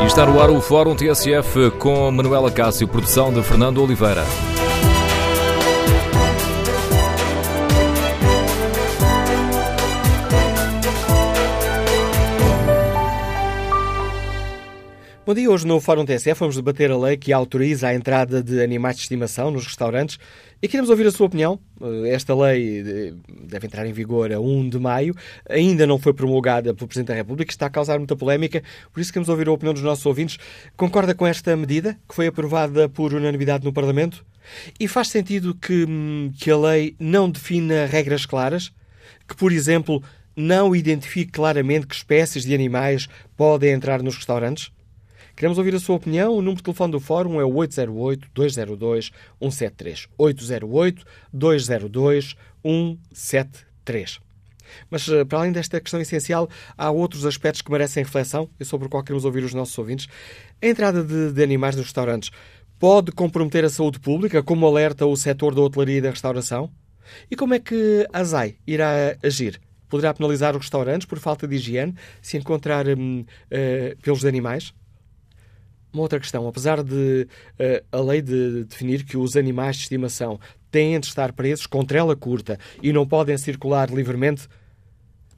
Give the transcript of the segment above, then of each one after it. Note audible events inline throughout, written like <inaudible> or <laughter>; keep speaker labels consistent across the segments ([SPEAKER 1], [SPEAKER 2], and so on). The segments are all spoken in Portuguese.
[SPEAKER 1] E está no ar o Fórum TSF com Manuela Cássio, produção de Fernando Oliveira.
[SPEAKER 2] Bom dia, hoje no Fórum TSF vamos debater a lei que autoriza a entrada de animais de estimação nos restaurantes e queremos ouvir a sua opinião. Esta lei eh, deve entrar em vigor a 1 de maio, ainda não foi promulgada pelo Presidente da República, está a causar muita polémica, por isso queremos ouvir a opinião dos nossos ouvintes. Concorda com esta medida, que foi aprovada por unanimidade no Parlamento? E faz sentido que, hum, que a lei não defina regras claras? Que, por exemplo, não identifique claramente que espécies de animais podem entrar nos restaurantes? Queremos ouvir a sua opinião. O número de telefone do Fórum é o 808-202-173. 808-202-173. Mas, eh, para além desta questão essencial, há outros aspectos que merecem reflexão e sobre o qual queremos ouvir os nossos ouvintes. A entrada de, de animais nos restaurantes pode comprometer a saúde pública, como alerta o setor da hotelaria e da restauração? E como é que a ZAI irá agir? Poderá penalizar os restaurantes por falta de higiene se encontrar hum, uh, pelos animais? Uma outra questão, apesar de uh, a lei de definir que os animais de estimação têm de estar presos com trela curta e não podem circular livremente,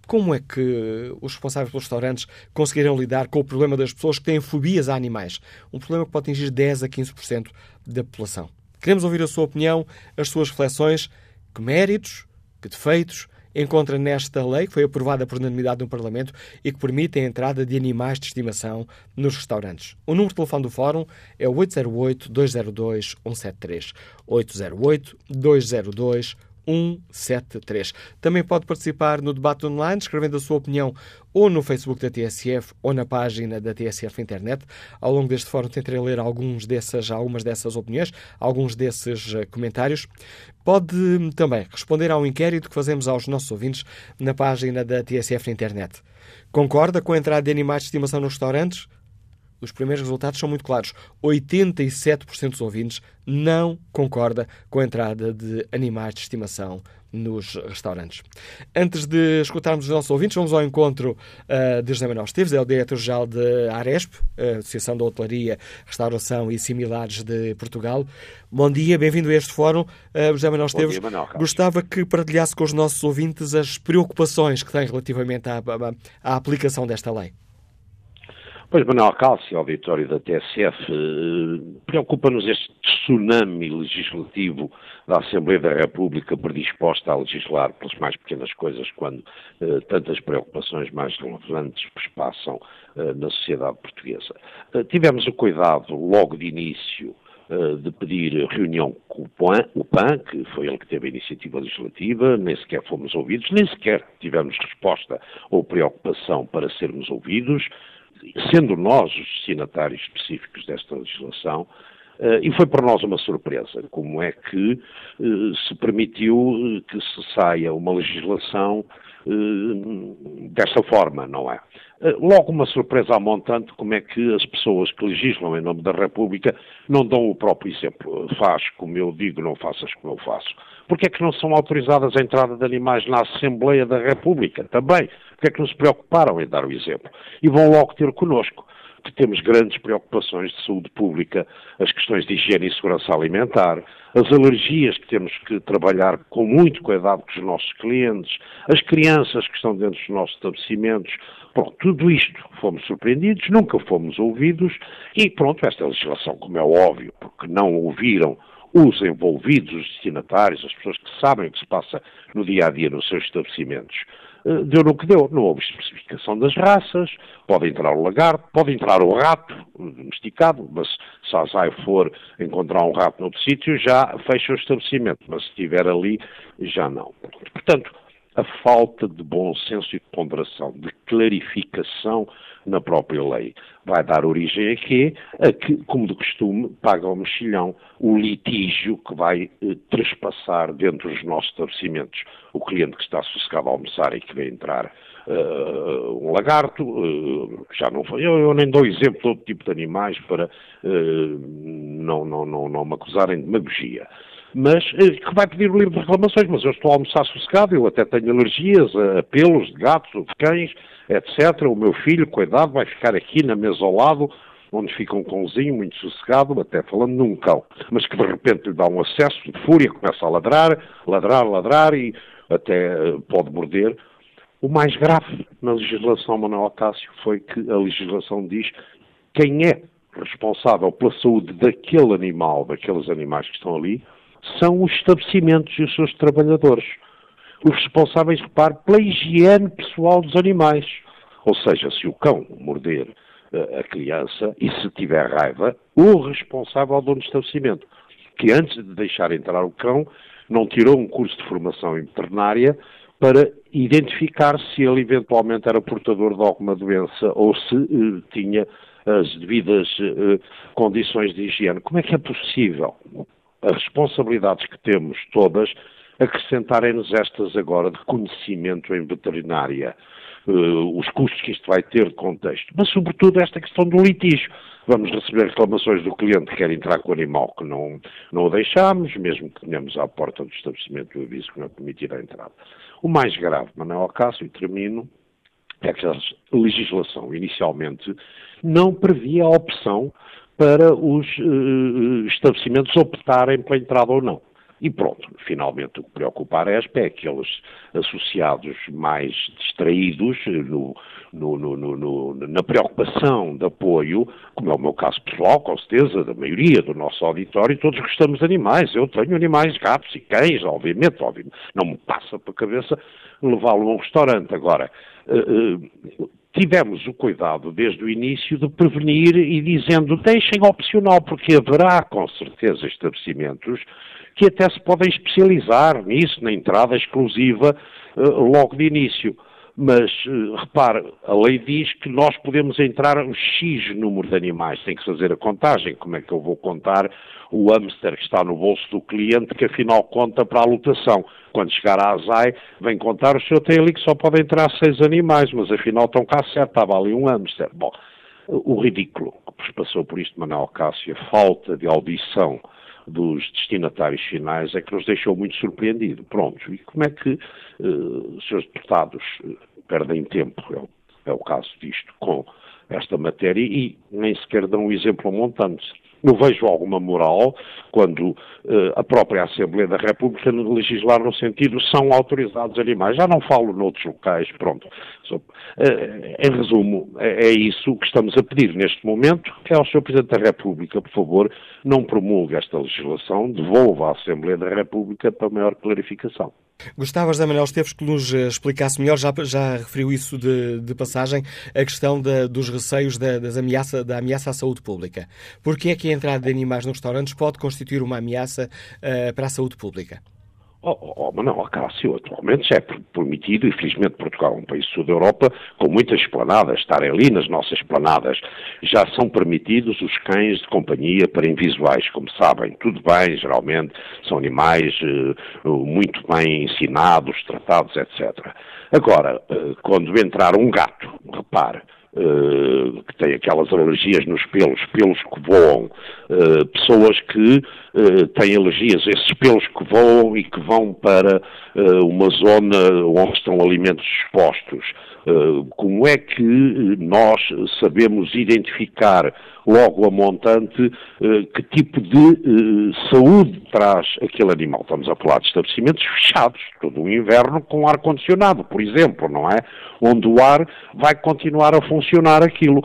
[SPEAKER 2] como é que os responsáveis pelos restaurantes conseguiram lidar com o problema das pessoas que têm fobias a animais? Um problema que pode atingir 10 a 15% da população. Queremos ouvir a sua opinião, as suas reflexões, que méritos, que defeitos encontra nesta lei, que foi aprovada por unanimidade no Parlamento e que permite a entrada de animais de estimação nos restaurantes. O número de telefone do Fórum é o 808-202-173. 808-202-173. 173. Também pode participar no debate online, escrevendo a sua opinião ou no Facebook da TSF ou na página da TSF Internet. Ao longo deste fórum tentarei ler alguns dessas, algumas dessas opiniões, alguns desses uh, comentários. Pode hum, também responder ao inquérito que fazemos aos nossos ouvintes na página da TSF Internet. Concorda com a entrada de animais de estimação nos restaurantes? Os primeiros resultados são muito claros. 87% dos ouvintes não concorda com a entrada de animais de estimação nos restaurantes. Antes de escutarmos os nossos ouvintes, vamos ao encontro uh, de José Manuel Esteves, é o diretor-geral da Aresp, a Associação da Hotelaria, Restauração e Similares de Portugal. Bom dia, bem-vindo a este fórum. Uh, José Manuel Esteves, dia, Manuel, gostava que partilhasse com os nossos ouvintes as preocupações que têm relativamente à, à, à aplicação desta lei.
[SPEAKER 3] Pois, Manuel Calci, auditório da TSF, eh, preocupa-nos este tsunami legislativo da Assembleia da República predisposta a legislar pelas mais pequenas coisas quando eh, tantas preocupações mais relevantes passam eh, na sociedade portuguesa. Eh, tivemos o cuidado, logo de início, eh, de pedir reunião com o PAN, o PAN, que foi ele que teve a iniciativa legislativa, nem sequer fomos ouvidos, nem sequer tivemos resposta ou preocupação para sermos ouvidos sendo nós os destinatários específicos desta legislação, Uh, e foi para nós uma surpresa como é que uh, se permitiu que se saia uma legislação uh, dessa forma, não é? logo uma surpresa à montante como é que as pessoas que legislam em nome da República não dão o próprio exemplo. Faz como eu digo, não faças como eu faço. Porquê é que não são autorizadas a entrada de animais na Assembleia da República? Também. Porquê é que não se preocuparam em dar o exemplo? E vão logo ter connosco que temos grandes preocupações de saúde pública, as questões de higiene e segurança alimentar, as alergias que temos que trabalhar com muito cuidado com os nossos clientes, as crianças que estão dentro dos nossos estabelecimentos. Pronto, tudo isto fomos surpreendidos, nunca fomos ouvidos e pronto, esta legislação, como é óbvio, porque não ouviram os envolvidos, os destinatários, as pessoas que sabem o que se passa no dia a dia nos seus estabelecimentos, deu no que deu. Não houve especificação das raças, pode entrar o lagarto, pode entrar o rato domesticado, mas se a ZAI for encontrar um rato noutro sítio, já fecha o estabelecimento, mas se estiver ali, já não. Portanto, a falta de bom senso e de ponderação, de clarificação na própria lei. Vai dar origem a quê? A que, como de costume, paga ao mexilhão o litígio que vai eh, trespassar dentro dos nossos estabelecimentos. O cliente que está sossegado a almoçar e que vai entrar uh, um lagarto, uh, já não foi. Eu, eu, nem dou exemplo de outro tipo de animais para uh, não, não, não, não me acusarem de demagogia mas que vai pedir o livro de reclamações, mas eu estou a almoçar sossegado, eu até tenho alergias a pelos de gatos de cães, etc. O meu filho, cuidado, vai ficar aqui na mesa ao lado, onde fica um cãozinho muito sossegado, até falando num cão, mas que de repente lhe dá um acesso de fúria, começa a ladrar, ladrar, ladrar e até eh, pode morder. O mais grave na legislação Manuel foi que a legislação diz quem é responsável pela saúde daquele animal, daqueles animais que estão ali, são os estabelecimentos e os seus trabalhadores. Os responsáveis, repare, pela higiene pessoal dos animais. Ou seja, se o cão morder uh, a criança e se tiver raiva, o responsável é o dono do estabelecimento, que antes de deixar entrar o cão, não tirou um curso de formação veterinária para identificar se ele eventualmente era portador de alguma doença ou se uh, tinha as devidas uh, condições de higiene. Como é que é possível as responsabilidades que temos todas acrescentarem-nos estas agora de conhecimento em veterinária? Uh, os custos que isto vai ter de contexto, mas sobretudo esta questão do litígio. Vamos receber reclamações do cliente que quer entrar com o animal que não, não o deixamos, mesmo que tenhamos à porta do estabelecimento o aviso que não é permitida a entrada. O mais grave, Manuel Cássio, e termino, é que a legislação inicialmente não previa a opção para os uh, estabelecimentos optarem pela entrada ou não. E pronto, finalmente o que preocupa a Aresp é aqueles associados mais distraídos no, no, no, na preocupação de apoio, como é o meu caso pessoal, com certeza, da maioria do nosso auditório, todos gostamos de animais. Eu tenho animais, gatos e cães, obviamente, obviamente. Não me passa para a cabeça levá-lo a um restaurante. Agora, uh, uh, tivemos o cuidado desde o início de prevenir e dizendo deixem opcional, porque haverá com certeza estabelecimentos que até se podem especializar nisso, na entrada exclusiva, uh, logo de início. Mas, uh, repare, a lei diz que nós podemos entrar um X número de animais, tem que fazer a contagem. Como é que eu vou contar o hamster que está no bolso do cliente, que afinal conta para a lotação? Quando chegar à ASAI, vem contar, o senhor tem ali que só pode entrar seis animais, mas afinal estão cá certo, estava ali um hamster. Bom, o ridículo que passou por isto Manuel Cássio, a falta de audição dos destinatários finais é que nos deixou muito surpreendido. Pronto, e como é que uh, os seus deputados uh, perdem tempo? É o, é o caso disto com esta matéria e nem sequer dão um exemplo montante. Eu vejo alguma moral quando uh, a própria Assembleia da República legislar no sentido são autorizados animais. Já não falo noutros locais, pronto. So, uh, em resumo, é, é, isso que estamos a pedir neste momento, é ao Sr. Presidente da República, por favor, não promulgue esta legislação, devolva à Assembleia da República para maior clarificação.
[SPEAKER 2] Gostavas, Manuel Esteves, que nos eh, explicasse melhor, já, já referiu isso de, de passagem, a questão de, dos receios da, das ameaça, da ameaça à saúde pública. Por que é que a entrada de animais nos restaurantes pode constituir uma ameaça uh, para a saúde pública?
[SPEAKER 3] Oh, oh, oh, mas não, Cássio, atualmente já é permitido, e felizmente Portugal é um país sul da Europa, com muitas esplanadas, estarem ali nas nossas esplanadas, já são permitidos os cães de companhia para invisuais, como sabem, tudo bem, geralmente são animais uh, muito bem ensinados, tratados, etc. Agora, uh, quando entrar um gato, repare, que têm aquelas alergias nos pelos, pelos que voam, uh, pessoas que uh, têm alergias esses pelos que voam e que vão para uma zona onde estão alimentos expostos. como é que nós sabemos identificar logo a montante que tipo de saúde traz aquele animal? Estamos a falar de estabelecimentos fechados, todo o inverno com ar-condicionado, por exemplo, não é? Onde o ar vai continuar a funcionar aquilo.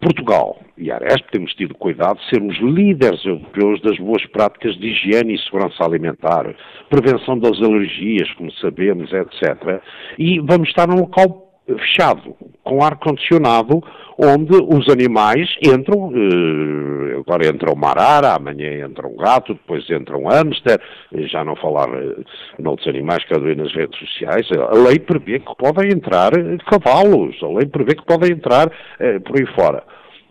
[SPEAKER 3] Portugal e Aresp temos tido cuidado de sermos líderes europeus das boas práticas de higiene e segurança alimentar, prevenção das alergias, como sabemos, etc. E vamos estar num local fechado, com ar-condicionado, onde os animais entram, eh, agora entra uma arara, amanhã entra um gato, depois entra um hamster, já não falar eh, noutros animais que eu nas redes sociais, a lei prevê que podem entrar cavalos, a lei prevê que podem entrar eh, por aí fora.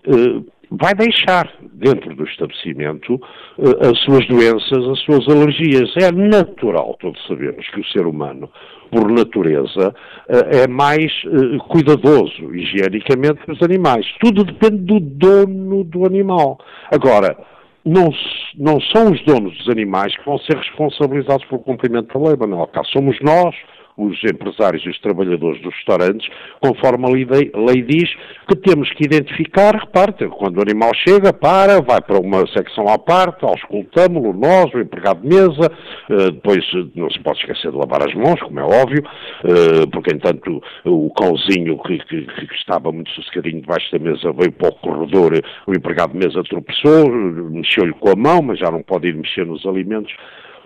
[SPEAKER 3] Eh, vai deixar dentro do estabelecimento uh, as suas doenças, as suas alergias. É natural, todos sabemos que o ser humano, por natureza, uh, é mais uh, cuidadoso higienicamente que os animais. Tudo depende do dono do animal. Agora, não, não são os donos dos animais que vão ser responsabilizados pelo cumprimento da lei, Manuel. Cá somos nós, os empresários e os trabalhadores dos restaurantes, conforme a lei, lei diz que temos que identificar, reparte, quando o animal chega, para, vai para uma secção à parte, auscultamos-lo, nós, o empregado de mesa, uh, depois não se pode esquecer de lavar as mãos, como é óbvio, uh, porque entanto o cãozinho que, que, que, estava muito sossegadinho debaixo da mesa veio para o corredor, o empregado de mesa tropeçou, mexeu-lhe com a mão, mas já não pode ir mexer nos alimentos.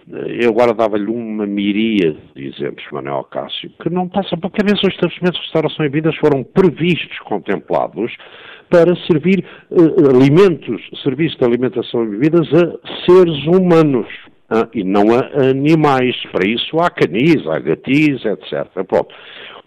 [SPEAKER 3] Eu agora dava-lhe uma miríade de exemplos, Manuel Cássio, que não passa para a cabeça. Os estabelecimentos de restauração e bebidas foram previstos, contemplados, para servir uh, alimentos, serviços de alimentação e bebidas a seres humanos. Uh, e não a animais. Para isso há canis, há gatis, etc. Pronto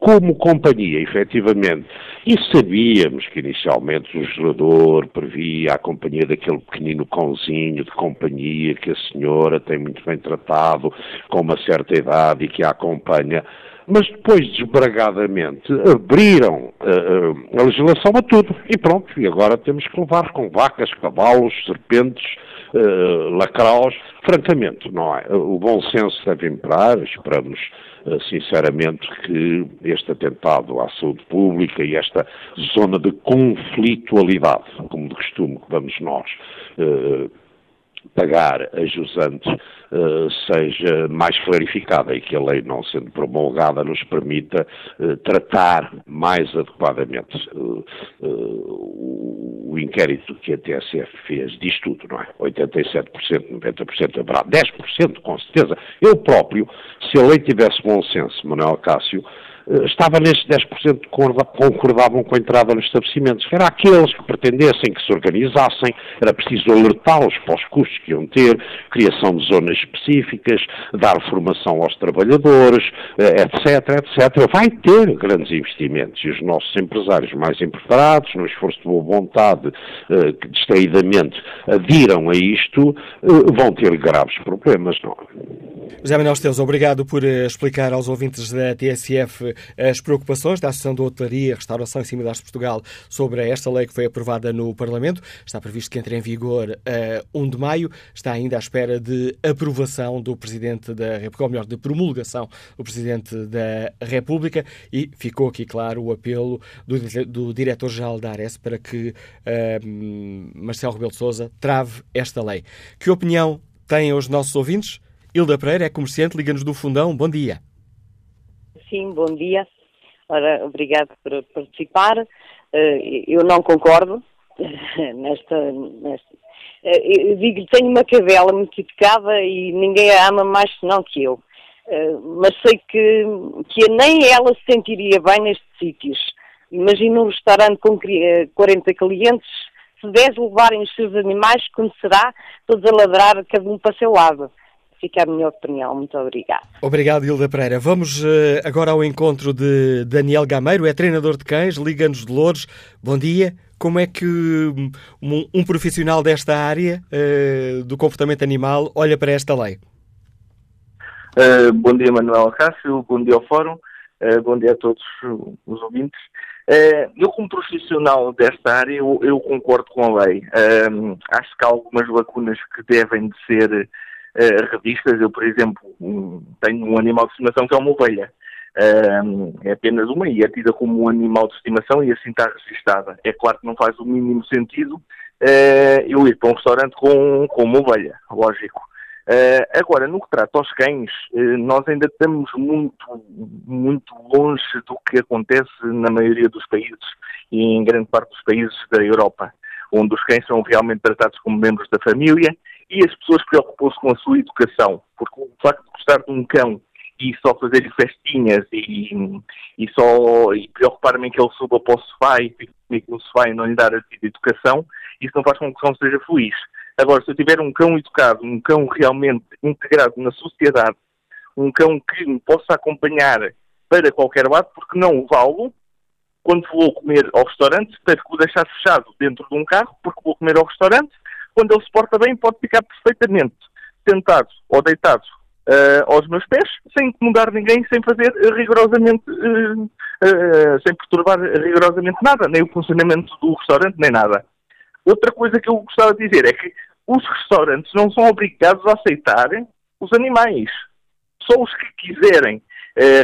[SPEAKER 3] como companhia, efetivamente. E sabíamos que inicialmente o legislador previa a companhia daquele pequenino cãozinho de companhia que a senhora tem muito bem tratado, com uma certa idade e que a acompanha. Mas depois, desbragadamente, abriram uh, a legislação a tudo. E pronto, e agora temos que levar com vacas, cavalos, serpentes, uh, lacraus. Francamente, não é? O bom senso deve imperar, esperamos eh, sinceramente, que este atentado à saúde pública e esta zona de conflitualidade, como de costume que vamos nós eh, pagar a jusante uh, seja mais clarificada e que a lei, não sendo promulgada, nos permita uh, tratar mais adequadamente uh, o inquérito que a TSF fez diz tudo, não é? 87%, 90% haverá 10%, com certeza. Eu próprio, se a lei tivesse bom senso, Manuel Cássio, eh, estava nestes 10% que concordavam com a entrada nos estabelecimentos. Era aqueles que pretendessem que se organizassem, era preciso alertá-los para os custos que iam ter, criação de zonas específicas, dar formação aos trabalhadores, etc, eh, etc. Vai ter grandes investimentos e os nossos empresários mais empregados, no esforço de boa vontade, eh, que distraidamente adiram a isto, vão ter graves problemas, não
[SPEAKER 2] é? José Manuel Esteus, obrigado por explicar aos ouvintes da TSF as preocupações da Associação de Hotelaria, Restauração e Similares de Portugal sobre esta lei que foi aprovada no Parlamento. Está previsto que entre em vigor a 1 de maio. Está ainda à espera de aprovação do Presidente da República, ou melhor, de promulgação do Presidente da República. E ficou aqui claro o apelo do, do Diretor-Geral da ARES para que uh, Marcelo Rebelo de Sousa trave esta lei. Que opinião têm os nossos ouvintes? Hilda Pereira é comerciante, liga-nos do Fundão. Bom dia.
[SPEAKER 4] Sim, bom dia. Ora, obrigado por participar. Eh, eu não concordo <laughs> nesta. nesta eh, eu digo tenho uma cadela muito educada e ninguém a ama mais senão que eu. Eh, mas sei que, que nem ela se sentiria bem nestes sítios. Imagina um restaurante com 40 clientes, se 10 levarem os seus animais, como será? Todos a ladrar, cada um para o seu lado fica a minha opinião. Muito obrigada.
[SPEAKER 2] Obrigado, Hilda Pereira. Vamos uh, agora ao encontro de Daniel Gameiro, é treinador de cães, Liga-nos de Louros. Bom dia. Como é que um, um profissional desta área uh, do comportamento animal olha para esta lei?
[SPEAKER 5] Uh, bom dia, Manuel Cássio. Bom dia ao Fórum. bom dia a todos os ouvintes. eu, como profissional desta área, eu, eu concordo com a lei. acho que há algumas lacunas que devem de ser uh, revistas. Eu, por exemplo, tenho um animal de estimação que é uma ovelha. Uh, é apenas uma e é tida como um animal de estimação e assim está registada. É claro que não faz o mínimo sentido uh, eu ir para um restaurante com, com uma ovelha, lógico. Uh, agora, no que trata aos cães, nós ainda estamos muito, muito longe do que acontece na maioria dos países e em grande parte dos países da Europa, onde os cães são realmente tratados como membros da família e as pessoas preocupam-se com a sua educação, porque o facto de gostar de um cão e só fazer-lhe festinhas e, e só e preocupar-me que ele suba para o sofá e fique comigo no sofá e não lhe dar a de educação, isso não faz com que o cão seja feliz. Agora, se eu tiver um cão educado, um cão realmente integrado na sociedade, um cão que me possa acompanhar para qualquer lado, porque não levá-lo, quando vou comer ao restaurante, tenho que o deixar fechado dentro de um carro, porque vou comer ao restaurante, quando ele se porta bem, pode ficar perfeitamente sentado ou deitado uh, aos meus pés, sem incomodar ninguém, sem fazer rigorosamente, uh, uh, sem perturbar rigorosamente nada, nem o funcionamento do restaurante, nem nada. Outra coisa que eu gostava de dizer é que os restaurantes não são obrigados a aceitar os animais. Só os que quiserem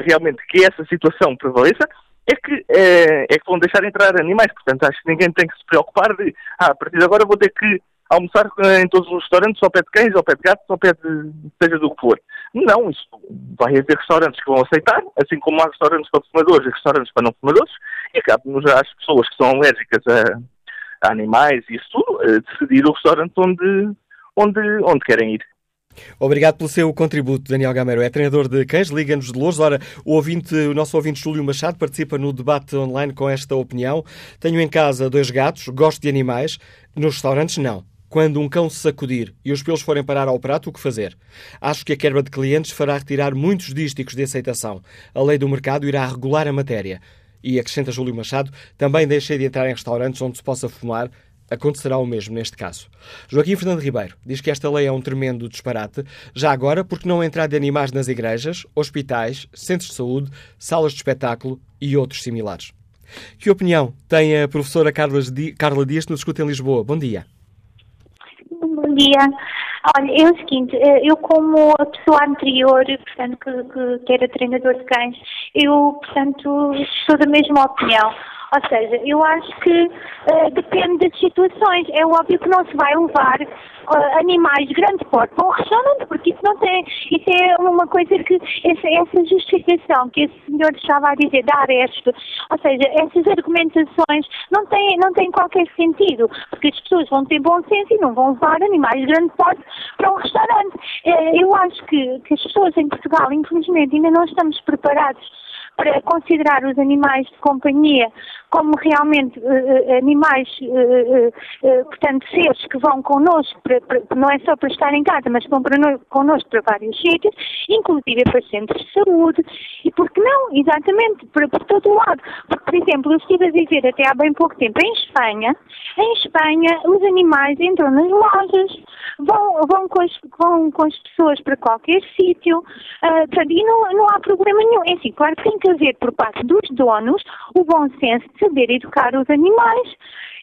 [SPEAKER 5] realmente que essa situação prevaleça, é que, é, que vão deixar entrar animais. Portanto, acho que ninguém tem que se preocupar de, ah, a partir de agora vou ter que almoçar em todos os restaurantes, ao pé de cães, ao pé de gatos, ao pé de seja do que for. Não, isso vai haver restaurantes que vão aceitar, assim como há restaurantes para fumadores e restaurantes para não fumadores, e cabe-nos às pessoas que são alérgicas a, a animais e isso tudo, decidir o restaurante onde, onde, onde querem ir.
[SPEAKER 2] Obrigado pelo seu contributo, Daniel Gamero. É treinador de cães, liga-nos de Louros. Ora, o, ouvinte, o nosso ouvinte Júlio Machado participa no debate online com esta opinião. Tenho em casa dois gatos, gosto de animais. Nos restaurantes, não. Quando um cão se sacudir e os pelos forem parar ao prato, o que fazer? Acho que a quebra de clientes fará retirar muitos dísticos de aceitação. A lei do mercado irá regular a matéria. E, acrescenta Júlio Machado, também deixei de entrar em restaurantes onde se possa fumar. Acontecerá o mesmo neste caso. Joaquim Fernando Ribeiro diz que esta lei é um tremendo disparate. Já agora, porque não entrar de animais nas igrejas, hospitais, centros de saúde, salas de espetáculo e outros similares? Que opinião tem a professora Carla Dias que nos escuta em Lisboa? Bom dia
[SPEAKER 6] dia. Olha, é o seguinte, eh, eu como a pessoa anterior, portanto, que, que era treinador de cães, eu, portanto, sou da mesma opinião. Ou seja, eu acho que uh, depende das situações. É óbvio que não se vai levar uh, animais de grande porte para um restaurante, porque isso não tem. Isso é uma coisa que. Essa, essa justificação que esse senhor estava a dizer, dar este, ou seja, essas argumentações não têm, não têm qualquer sentido, porque as pessoas vão ter bom senso e não vão levar animais de grande porte para um restaurante. Uh, eu acho que, que as pessoas em Portugal, infelizmente, ainda não estamos preparados para considerar os animais de companhia como realmente uh, animais, uh, uh, portanto, seres que vão connosco, para, para, não é só para estar em casa, mas vão para no, connosco para vários sítios, inclusive para centros de saúde, e porque não, exatamente, para, por todo o lado. Porque, por exemplo, eu estive a dizer até há bem pouco tempo, em Espanha, em Espanha os animais entram nas lojas, vão, vão, com, as, vão com as pessoas para qualquer sítio, uh, e não, não há problema nenhum. É assim, claro que tem que haver por parte dos donos o bom senso de saber educar os animais,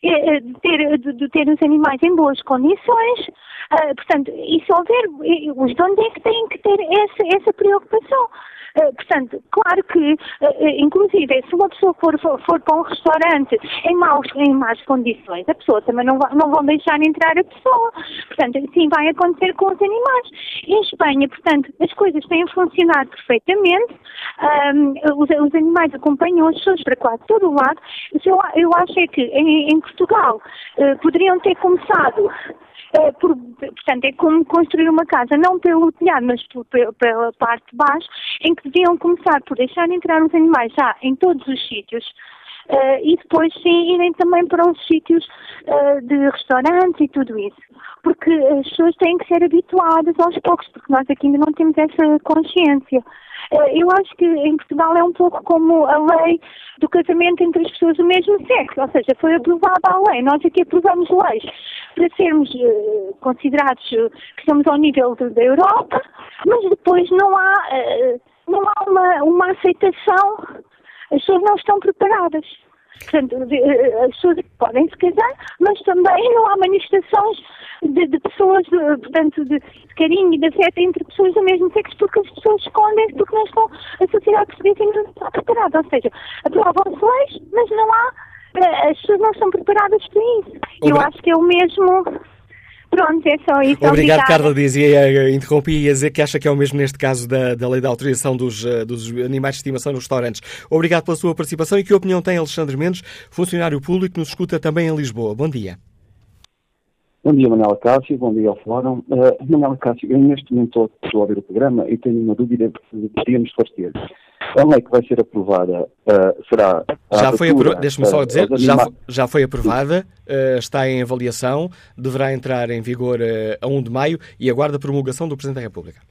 [SPEAKER 6] de ter, de ter os animais em boas condições. Uh, portanto, e se houver, os donos é que têm que ter essa, essa preocupação. Eh, portanto, claro que, uh, inclusive, se uma pessoa for, for, for, para um restaurante em, maus, em más condições, a pessoa também não, vai, não vão deixar entrar a pessoa. Portanto, assim vai acontecer com os animais. Em Espanha, portanto, as coisas têm funcionado perfeitamente, um, os, os, animais acompanham as pessoas para quase todo o lado. Eu, eu acho é que em, em Portugal uh, poderiam ter começado é, por, portanto, é como construir uma casa, não pelo telhado, mas por, pela parte de baixo, em que deviam começar por deixar entrar os animais já em todos os sítios. Uh, e depois sim irem também para os sítios uh, de restaurantes e tudo isso. Porque as pessoas têm que ser habituadas aos poucos, porque nós aqui ainda não temos essa consciência. Eh, eu acho que em Portugal é um pouco como a lei do casamento entre as pessoas do mesmo sexo, ou seja, foi aprovada a lei. Nós aqui aprovamos leis para sermos uh, considerados uh, que estamos ao nível de, da Europa, mas depois não há, uh, não há uma, uma aceitação, as pessoas não estão preparadas. Portanto, as pessoas podem se casar, mas também <laughs> não há manifestações de, de pessoas, de, portanto, de, carinho e de afeto entre pessoas do mesmo sexo, porque as pessoas escondem-se, porque não estão, a sociedade portuguesa não está preparada. Ou seja, aprovam-se leis, mas não há, eh, as pessoas não estão preparadas para isso. Eu acho que é o mesmo Pronto, é só isso.
[SPEAKER 2] Obrigado, Carla Dias. E uh, interrompi e dizer que acha que é o mesmo neste caso da, da lei da autorização dos, uh, dos animais de estimação nos restaurantes. Obrigado pela sua participação e que opinião tem Alexandre Mendes, funcionário público, nos escuta também em Lisboa. Bom dia.
[SPEAKER 7] Bom dia, Manuela Cássio, bom dia ao Fórum. Uh, Manuela Cássio, eu neste momento estou a ouvir o programa e tenho uma dúvida que podíamos esclarecer. A lei que vai ser aprovada uh, será.
[SPEAKER 2] Já foi aprovada, deixe-me só dizer, já, já foi aprovada, uh, está em avaliação, deverá entrar em vigor a 1 de maio e aguarda a promulgação do Presidente da República.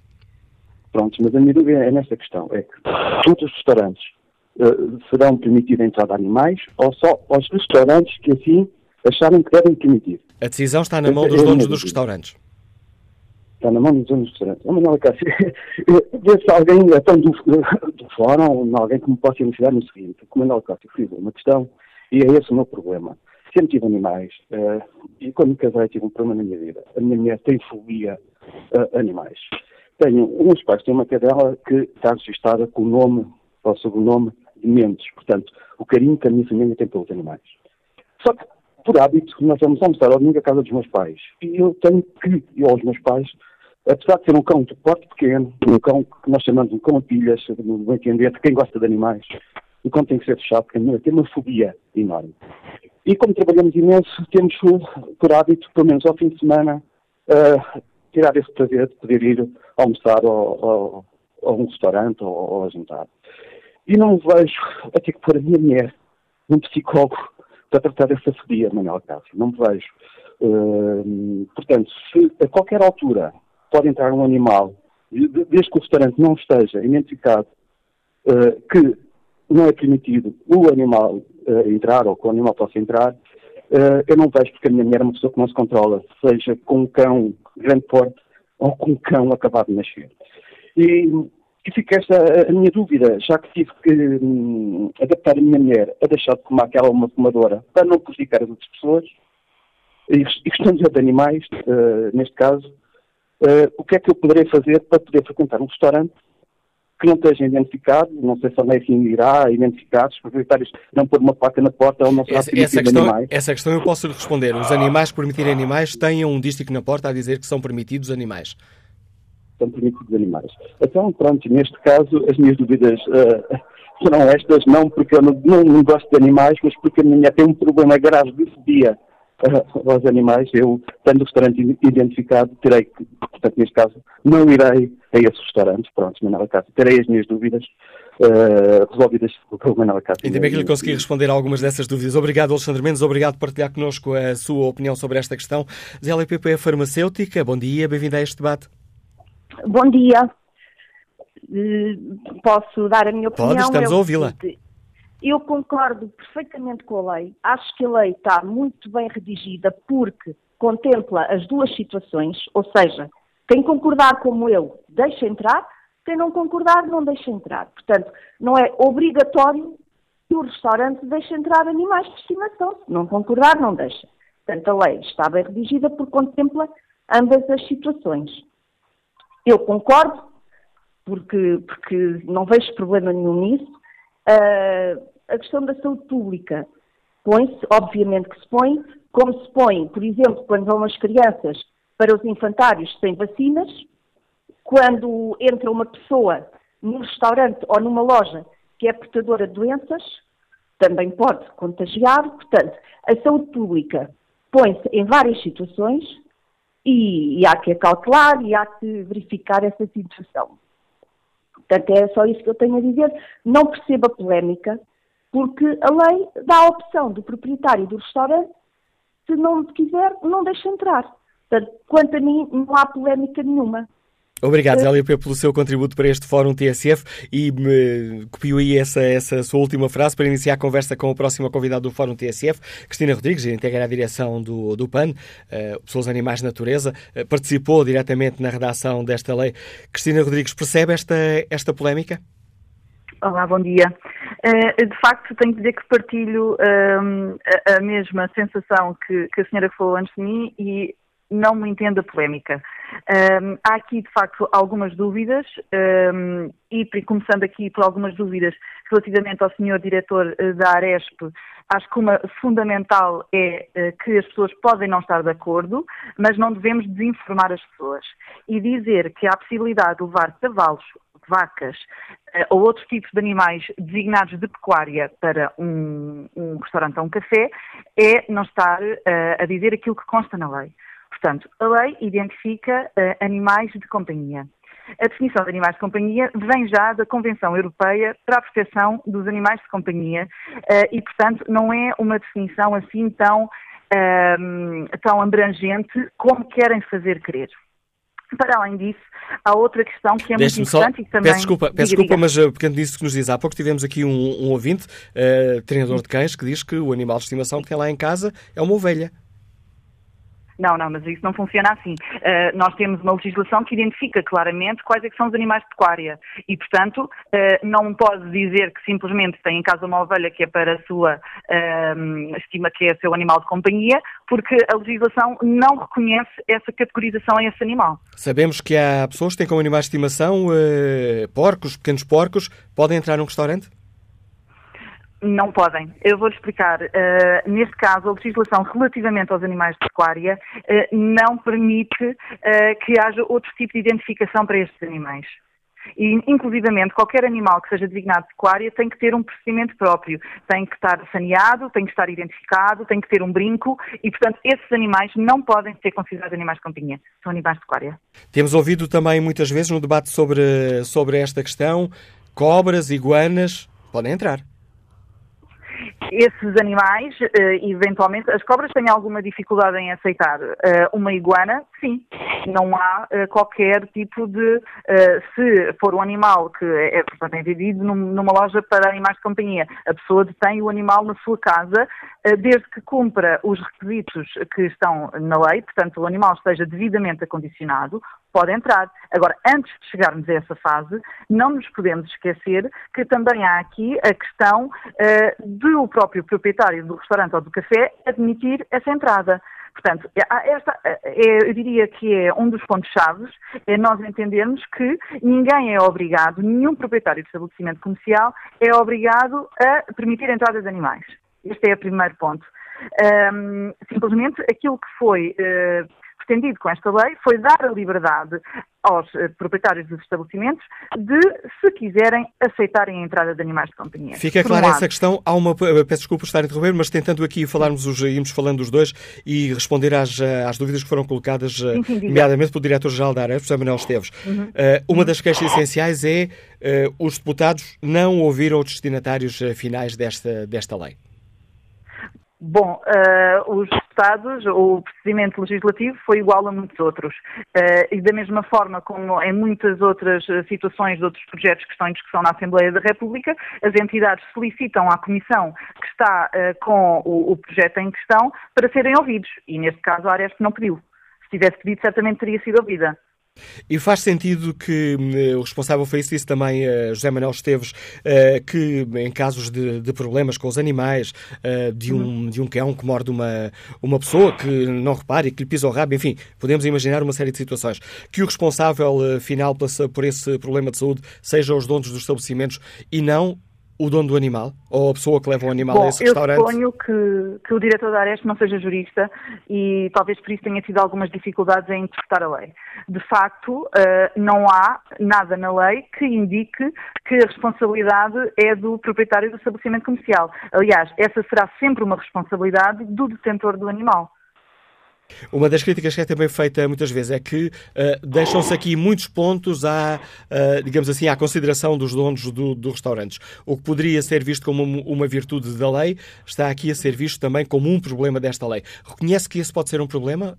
[SPEAKER 7] Pronto, mas a minha dúvida é nesta questão: é que todos os restaurantes serão permitidos a entrada de animais ou só os restaurantes que assim acharem que devem permitir?
[SPEAKER 2] A decisão está na mão dos é donos dos restaurantes
[SPEAKER 7] está na mão dos donos dos restaurantes. Oh, Manuela Cássio, <laughs> vê se alguém, então, do, do fórum, alguém que me possa elucidar no seguinte, Manuela Cássio frisou uma questão, e é esse o meu problema. Sempre tive animais, uh, e quando me casei tive um problema na minha vida. A minha mulher tem fobia a animais. Tenho, uns pais têm uma cadela que está registrada com o nome ou sobrenome de Mendes. Portanto, o carinho que a minha família tem pelos animais. Só que, por hábito, nós vamos almoçar ao domingo à casa dos meus pais. E eu tenho que ir aos meus pais, apesar de ser um cão de porte pequeno, um cão que nós chamamos de um cão a pilhas, no entender, de quem gosta de animais, o cão tem que ser fechado, porque tem uma fobia enorme. E como trabalhamos imenso, temos por hábito, pelo menos ao fim de semana, uh, tirar esse prazer de poder ir almoçar ao, a um restaurante ou, ou a jantar. E não vejo a ter que pôr a minha mulher num psicólogo para tratar dessa fobia, Manuel Cássio. Não me vejo. Uh, portanto, se a qualquer altura pode entrar um animal, desde que o restaurante não esteja identificado uh, que não é permitido o animal uh, entrar ou que o animal possa entrar, eu não vejo porque a minha mulher é uma pessoa que não se controla, seja com um cão grande porte ou com um cão acabado de nascer. E e fica esta a minha dúvida, já que tive que hum, adaptar a minha mulher a deixar de fumar aquela uma fumadora para não prejudicar as outras pessoas, e, e questão de animais, uh, neste caso, uh, o que é que eu poderei fazer para poder frequentar um restaurante que não esteja identificado, não sei se a assim irá identificar, os proprietários não pôr uma placa na porta ou não será
[SPEAKER 2] essa, essa questão, animais. Essa questão eu posso lhe responder. Os animais que permitirem animais tenham um dístico na porta a dizer que são permitidos animais
[SPEAKER 7] são permitidos animais. Então, pronto, neste caso, as minhas dúvidas uh, <laughs> serão estas, não porque eu não, não, gosto de animais, mas porque a minha tem um problema grave de fobia uh, aos animais. Eu, tendo o restaurante identificado, terei que, portanto, neste caso, não irei a esse restaurante, pronto, Manela Casa. Terei as minhas dúvidas uh, resolvidas pelo Manela Casa.
[SPEAKER 2] Ainda bem que lhe consegui responder a algumas dessas dúvidas. Obrigado, Alexandre Mendes, obrigado por partilhar connosco a sua opinião sobre esta questão. Zé LPP é farmacêutica, bom dia, bem-vindo a este debate.
[SPEAKER 8] Bom dia. Eh, posso dar a minha opinião?
[SPEAKER 2] Pode, estamos a ouvi-la.
[SPEAKER 8] Eu concordo perfeitamente com a lei. Acho que a lei está muito bem redigida porque contempla as duas situações, ou seja, quem concordar como eu deixa entrar, quem não concordar não deixa entrar. Portanto, não é obrigatório que o restaurante deixe entrar animais de estimação. Se não concordar, não deixa. Portanto, a lei está bem redigida porque contempla ambas as situações. Eu concordo, porque, porque não vejo problema nenhum nisso. Uh, a questão da saúde pública põe-se, obviamente que se põe, como se põe, por exemplo, quando vão as crianças para os infantários sem vacinas, quando entra uma pessoa num restaurante ou numa loja que é portadora de doenças, também pode contagiar. Portanto, a saúde pública põe-se em várias situações e, e há que acautelar e há que verificar essa situação. Portanto, é só isso que eu tenho a dizer. Não perceba polémica, porque a lei dá a opção do proprietário do restaurante, se não quiser, não deixa entrar. Portanto, quanto a mim, não há polémica nenhuma.
[SPEAKER 2] Obrigado, Zélia, pelo seu contributo para este Fórum TSF e me copiou aí essa, essa sua última frase para iniciar a conversa com o próximo convidado do Fórum TSF, Cristina Rodrigues, integra a direção do, do PAN, uh, Pessoas, Animais, Natureza, uh, participou diretamente na redação desta lei. Cristina Rodrigues, percebe esta, esta polémica?
[SPEAKER 9] Olá, bom dia. Uh, de facto, tenho que dizer que partilho uh, a, mesma sensação que a senhora falou antes de mim e não me entendo a polémica. Um, há aqui, de facto, algumas dúvidas, um, e começando aqui por algumas dúvidas relativamente ao senhor diretor uh, da Aresp, acho que uma fundamental é uh, que as pessoas podem não estar de acordo, mas não devemos desinformar as pessoas. E dizer que há a possibilidade de levar cavalos, vacas uh, ou outros tipos de animais designados de pecuária para um, um restaurante ou um café é não estar a dizer aquilo que consta na lei. Portanto, a lei identifica uh, animais de companhia. A definição de animais de companhia vem já da Convenção Europeia para a Proteção dos Animais de Companhia uh, e, portanto, não é uma definição assim tão, uh, tão abrangente como querem fazer crer. Para além disso, há outra questão que é muito importante e também...
[SPEAKER 2] Peço desculpa, peço diga, desculpa mas porque nisso que nos diz há pouco tivemos aqui um, um ouvinte, uh, treinador de cães, que diz que o animal de estimação que tem lá em casa é uma ovelha.
[SPEAKER 9] Não, não, mas isso não funciona assim. Uh, nós temos uma legislação que identifica claramente quais é são os animais de pecuária e, portanto, uh, não pode dizer que simplesmente tem em casa uma ovelha que é para a sua, uh, estima que é seu animal de companhia, porque a legislação não reconhece essa categorização a esse animal.
[SPEAKER 2] Sabemos que há pessoas que têm como animais de estimação porcos, pequenos porcos, podem entrar num restaurante?
[SPEAKER 9] Não podem. Eu vou-lhe explicar. Uh, neste caso, a legislação relativamente aos animais de pecuária uh, não permite uh, que haja outro tipo de identificação para estes animais. E, inclusivamente, qualquer animal que seja designado de pecuária tem que ter um procedimento próprio. Tem que estar saneado, tem que estar identificado, tem que ter um brinco e, portanto, esses animais não podem ser considerados animais de companhia. São animais de pecuária.
[SPEAKER 2] Temos ouvido também muitas vezes no debate sobre, sobre esta questão, cobras, iguanas podem entrar
[SPEAKER 9] esses animais, eh, eventualmente, as cobras têm alguma dificuldade em aceitar. Eh, uma iguana, sim. Não há eh, qualquer tipo de. Se for um animal que é, portanto, é vendido numa loja para animais de companhia, a pessoa detém o animal na sua casa, desde que cumpra os requisitos que estão na lei, portanto, o animal esteja devidamente acondicionado, pode entrar. Agora, antes de chegarmos a essa fase, não nos podemos esquecer que também há aqui a questão uh, do próprio proprietário do restaurante ou do café admitir essa entrada. Portanto, esta, é, eu diria que é um dos pontos chaves, é nós entendermos que ninguém é obrigado, nenhum proprietário de estabelecimento comercial é obrigado a permitir a entrada de animais. Este é o primeiro ponto. Um, simplesmente aquilo que foi uh, pretendido com esta lei foi dar a liberdade aos eh, proprietários dos estabelecimentos de, se quiserem, aceitarem a entrada de animais de companhia.
[SPEAKER 2] Fica Por clara um essa questão. Há uma, peço desculpa por estar a interromper, mas tentando aqui falarmos os, irmos falando os dois e responder às, eh, às dúvidas que foram colocadas, eh, sim, sim, nomeadamente pelo Diretor-Geral da AREF, José Manuel Esteves. Uhum. Uh, uma das queixas essenciais é uh, os deputados não ouviram os destinatários finais desta, desta lei.
[SPEAKER 9] Bom, uh, os deputados, o procedimento legislativo foi igual a muitos outros. Uh, e da mesma forma como em muitas outras situações de outros projetos que estão em discussão na Assembleia da República, as entidades solicitam à Comissão que está uh, com o, o, projeto em questão para serem ouvidos. E neste caso a Aresp não pediu. Se tivesse pedido, certamente teria sido ouvida.
[SPEAKER 2] E faz sentido que uh, o responsável foi isso, disse também uh, José Manuel Esteves, uh, que em casos de, de, problemas com os animais, de, um, uhum. de um cão que morde uma, uma pessoa que não repare, que lhe pisa o rabo, enfim, podemos imaginar uma série de situações, que o responsável final por esse problema de saúde seja os donos dos estabelecimentos e não o dono do animal? Ou a pessoa que leva o animal
[SPEAKER 9] Bom,
[SPEAKER 2] a esse restaurante?
[SPEAKER 9] Eu suponho que, que o diretor da Areste não seja jurista e talvez por isso tenha tido algumas dificuldades em interpretar a lei. De facto, uh, não há nada na lei que indique que a responsabilidade é do proprietário do estabelecimento comercial. Aliás, essa será sempre uma responsabilidade do detentor do animal.
[SPEAKER 2] Uma das críticas que é também feita muitas vezes é que uh, deixam-se aqui muitos pontos à, uh, digamos assim, à consideração dos donos do, do restaurantes. O que poderia ser visto como uma virtude da lei está aqui a ser visto também como um problema desta lei. Reconhece que esse pode ser um problema?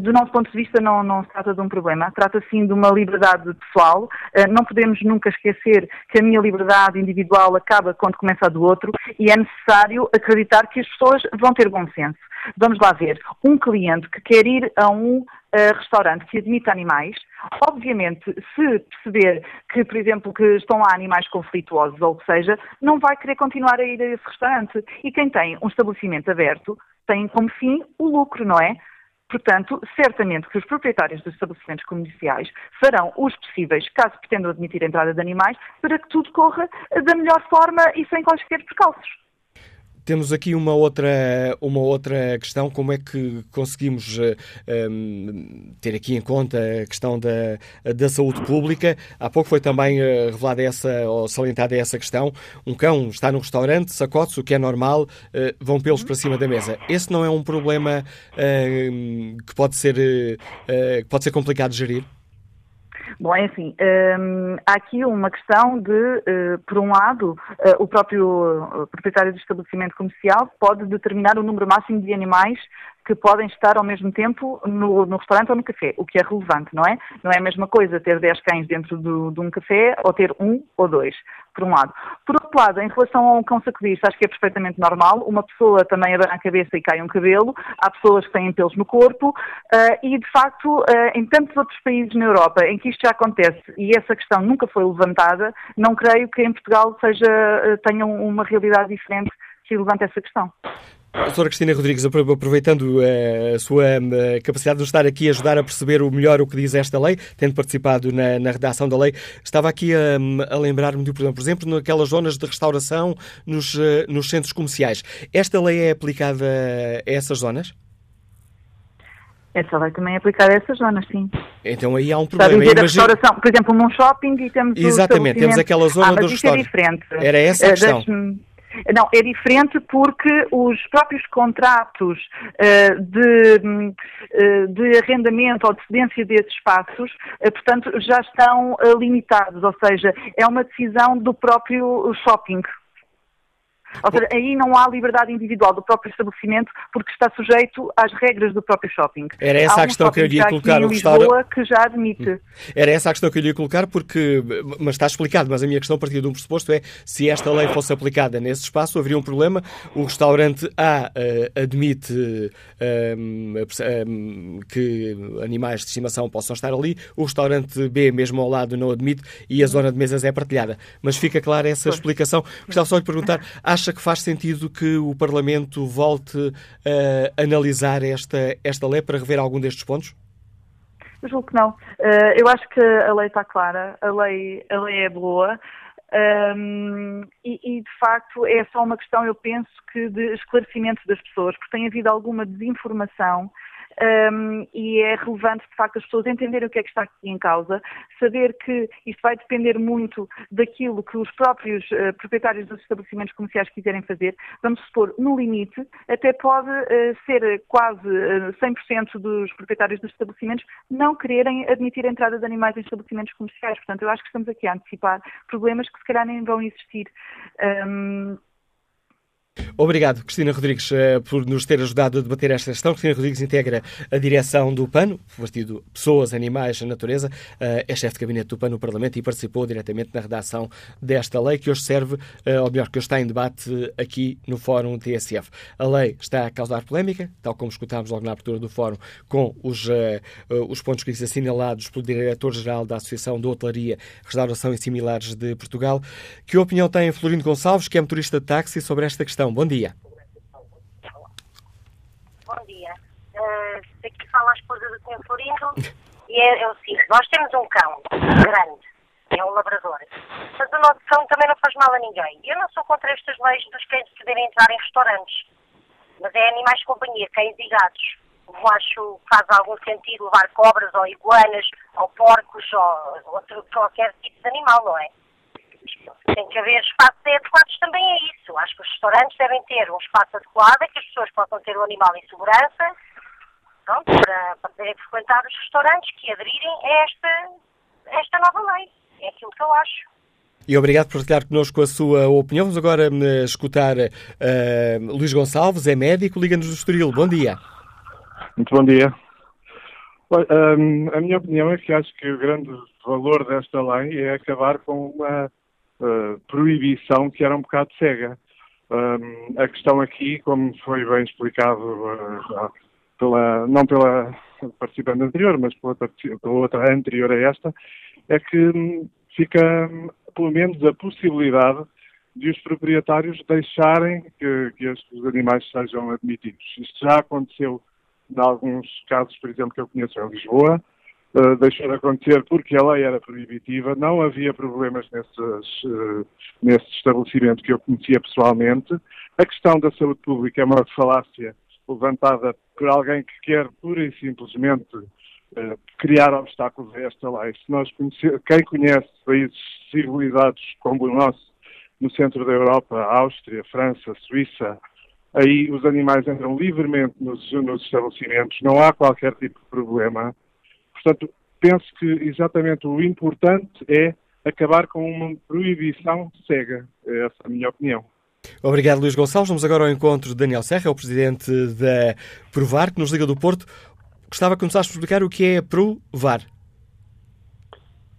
[SPEAKER 9] Do nosso ponto de vista, não, não se trata de um problema. Trata sim de uma liberdade pessoal. Eh, não podemos nunca esquecer que a minha liberdade individual acaba quando começa a do outro e é necessário acreditar que as pessoas vão ter bom senso. Vamos lá ver. Um cliente que quer ir a um uh, restaurante que admite animais, obviamente, se perceber que, por exemplo, que estão lá animais conflituosos ou o que seja, não vai querer continuar a ir a esse restaurante. E quem tem um estabelecimento aberto tem como fim o lucro, não é? Portanto, certamente que os proprietários dos estabelecimentos comerciais farão os possíveis, caso pretendam admitir a entrada de animais, para que tudo corra da melhor forma e sem quaisquer percalços.
[SPEAKER 2] Temos aqui uma outra, uma outra questão, como é que conseguimos um, ehm, ter aqui em conta a questão da, da saúde pública. Há pouco foi também uh, revelada essa, ou salientada essa questão. Um cão está no restaurante, sacode-se, o que é normal, uh, vão pelos para cima da mesa. Esse não é um problema uh, que, pode ser, que pode ser complicado de gerir?
[SPEAKER 9] Bom, é assim, um, há aqui uma questão de, uh, por um lado, uh, o próprio proprietário do estabelecimento comercial pode determinar o número máximo de animais que podem estar ao mesmo tempo no, no, restaurante ou no café, o que é relevante, não é? Não é a mesma coisa ter 10 cães dentro do, de um café ou ter um ou dois, por um lado. Por outro lado, em relação a um cão sacudista, acho que é perfeitamente normal. Uma pessoa também abana a cabeça e cai um cabelo, há pessoas que têm pelos no corpo uh, e, de facto, uh, em tantos outros países na Europa em que isto já acontece e essa questão nunca foi levantada, não creio que em Portugal seja, uh, uma realidade diferente que levante essa questão.
[SPEAKER 2] Doutora Cristina Rodrigues, aproveitando eh, a sua eh, capacidade de estar aqui a ajudar a perceber o melhor o que diz esta lei, tendo participado na, na redação da lei, estava aqui a, a lembrar-me de, por exemplo, naquelas zonas de restauração nos, eh, nos centros comerciais. Esta lei é aplicada a essas zonas?
[SPEAKER 9] Essa lei também é aplicada a essas zonas, sim.
[SPEAKER 2] Então aí há um problema.
[SPEAKER 9] Está a dizer a restauração, por exemplo, num shopping e temos
[SPEAKER 2] Exatamente, temos aquela zona
[SPEAKER 9] ah,
[SPEAKER 2] do
[SPEAKER 9] mas
[SPEAKER 2] restaurante.
[SPEAKER 9] É diferente.
[SPEAKER 2] Era essa a questão.
[SPEAKER 9] Não, é diferente porque os próprios contratos uh, de, uh, de arrendamento ou de cedência desses espaços, uh, portanto, já estão limitados, ou seja, é uma decisão do próprio shopping. Ou seja, aí não há liberdade individual do próprio estabelecimento porque está sujeito às regras do próprio shopping.
[SPEAKER 2] Era essa
[SPEAKER 9] há
[SPEAKER 2] a questão
[SPEAKER 9] um
[SPEAKER 2] que eu ia colocar.
[SPEAKER 9] O Lisboa que já admite.
[SPEAKER 2] Era essa a questão que eu ia colocar porque, mas está explicado, mas a minha questão a partir de um pressuposto é se esta lei fosse aplicada nesse espaço haveria um problema. O restaurante A uh, admite uh, um, que animais de estimação possam estar ali, o restaurante B mesmo ao lado não admite e a zona de mesas é partilhada. Mas fica clara essa pois. explicação. Gostava só de perguntar, acha <laughs> que faz sentido que o Parlamento volte a analisar esta, esta lei para rever algum destes pontos?
[SPEAKER 9] Eu julgo que não. Uh, eu acho que a lei está clara, a lei, a lei é boa. Um, e, e, de facto é só uma questão, eu penso, que de esclarecimento das pessoas, porque tem havido alguma desinformação um, e é relevante, de facto, as pessoas entenderem o que é que está aqui em causa, saber que isto vai depender muito daquilo que os próprios uh, proprietários dos estabelecimentos comerciais quiserem fazer. Vamos supor, no limite, até pode uh, ser quase uh, 100% dos proprietários dos estabelecimentos não quererem admitir a entrada de animais em estabelecimentos comerciais. Portanto, eu acho que estamos aqui a antecipar problemas que se calhar nem vão existir. Um,
[SPEAKER 2] Obrigado, Cristina Rodrigues, eh, por nos ter ajudado a debater esta questão. Cristina Rodrigues integra a direção do PAN, Partido Pessoas, Animais e Natureza, eh, é chefe de gabinete do PAN no Parlamento e participou diretamente na redação desta lei que hoje serve, eh, ou melhor, que hoje está em debate aqui no Fórum TSF. A lei está a causar polémica, tal como escutámos logo na abertura do Fórum, com os, os pontos que assinalados pelo diretor-geral da Associação de Hotelaria, Restauração e Similares de Portugal. Que opinião tem Florindo Gonçalves, que é motorista de táxi, sobre esta questão? Bom dia.
[SPEAKER 10] Bom dia. Uh, aqui fala a esposa do Sr. Florindo e é, é o seguinte, nós temos um cão grande, é um labrador, mas o nosso cão também não faz mal a ninguém. Eu não sou contra estas leis dos cães poderem entrar em restaurantes, mas é animais de companhia, cães e gatos. Eu acho que faz algum sentido levar cobras ou iguanas ou porcos ou outro, qualquer tipo de animal, não é? Tem que haver espaços adequados também a isso. Acho que os restaurantes devem ter um espaço adequado, que as pessoas possam ter o animal em segurança, pronto, para, para poderem frequentar os restaurantes que aderirem a esta, a esta nova lei. É aquilo que eu acho.
[SPEAKER 2] E obrigado por partilhar connosco a sua opinião. Vamos agora uh, escutar uh, Luís Gonçalves, é médico, liga-nos do Estoril. Bom dia.
[SPEAKER 11] Muito bom dia. Um, a minha opinião é que acho que o grande valor desta lei é acabar com uma uh, proibição que era um bocado cega. Um, a questão aqui, como foi bem explicado, uh, pela, não pela participante anterior, mas pela, pela, outra anterior a esta, é que um, fica pelo menos a possibilidade de os proprietários deixarem que, que estes animais sejam admitidos. Isto já aconteceu em alguns casos, por exemplo, que eu conheço em Lisboa, uh, deixou de acontecer porque a lei era proibitiva, não havia problemas nesses, uh, nesse estabelecimento que eu conhecia pessoalmente. A questão da saúde pública é uma falácia levantada por alguém que quer pura e simplesmente uh, criar obstáculos a esta lei. Se nós quem conhece países civilizados como o nosso, no centro da Europa, Áustria, França, Suíça, aí os animais entram livremente nos, nos estabelecimentos, não há qualquer tipo de problema. Portanto, penso que exatamente o importante é acabar com uma proibição cega. É essa a minha opinião.
[SPEAKER 2] Obrigado, Luís Gonçalves. Vamos agora ao encontro de Daniel Serra, o presidente da Provar, que nos liga do Porto. Gostava que começasse a explicar o que é provar.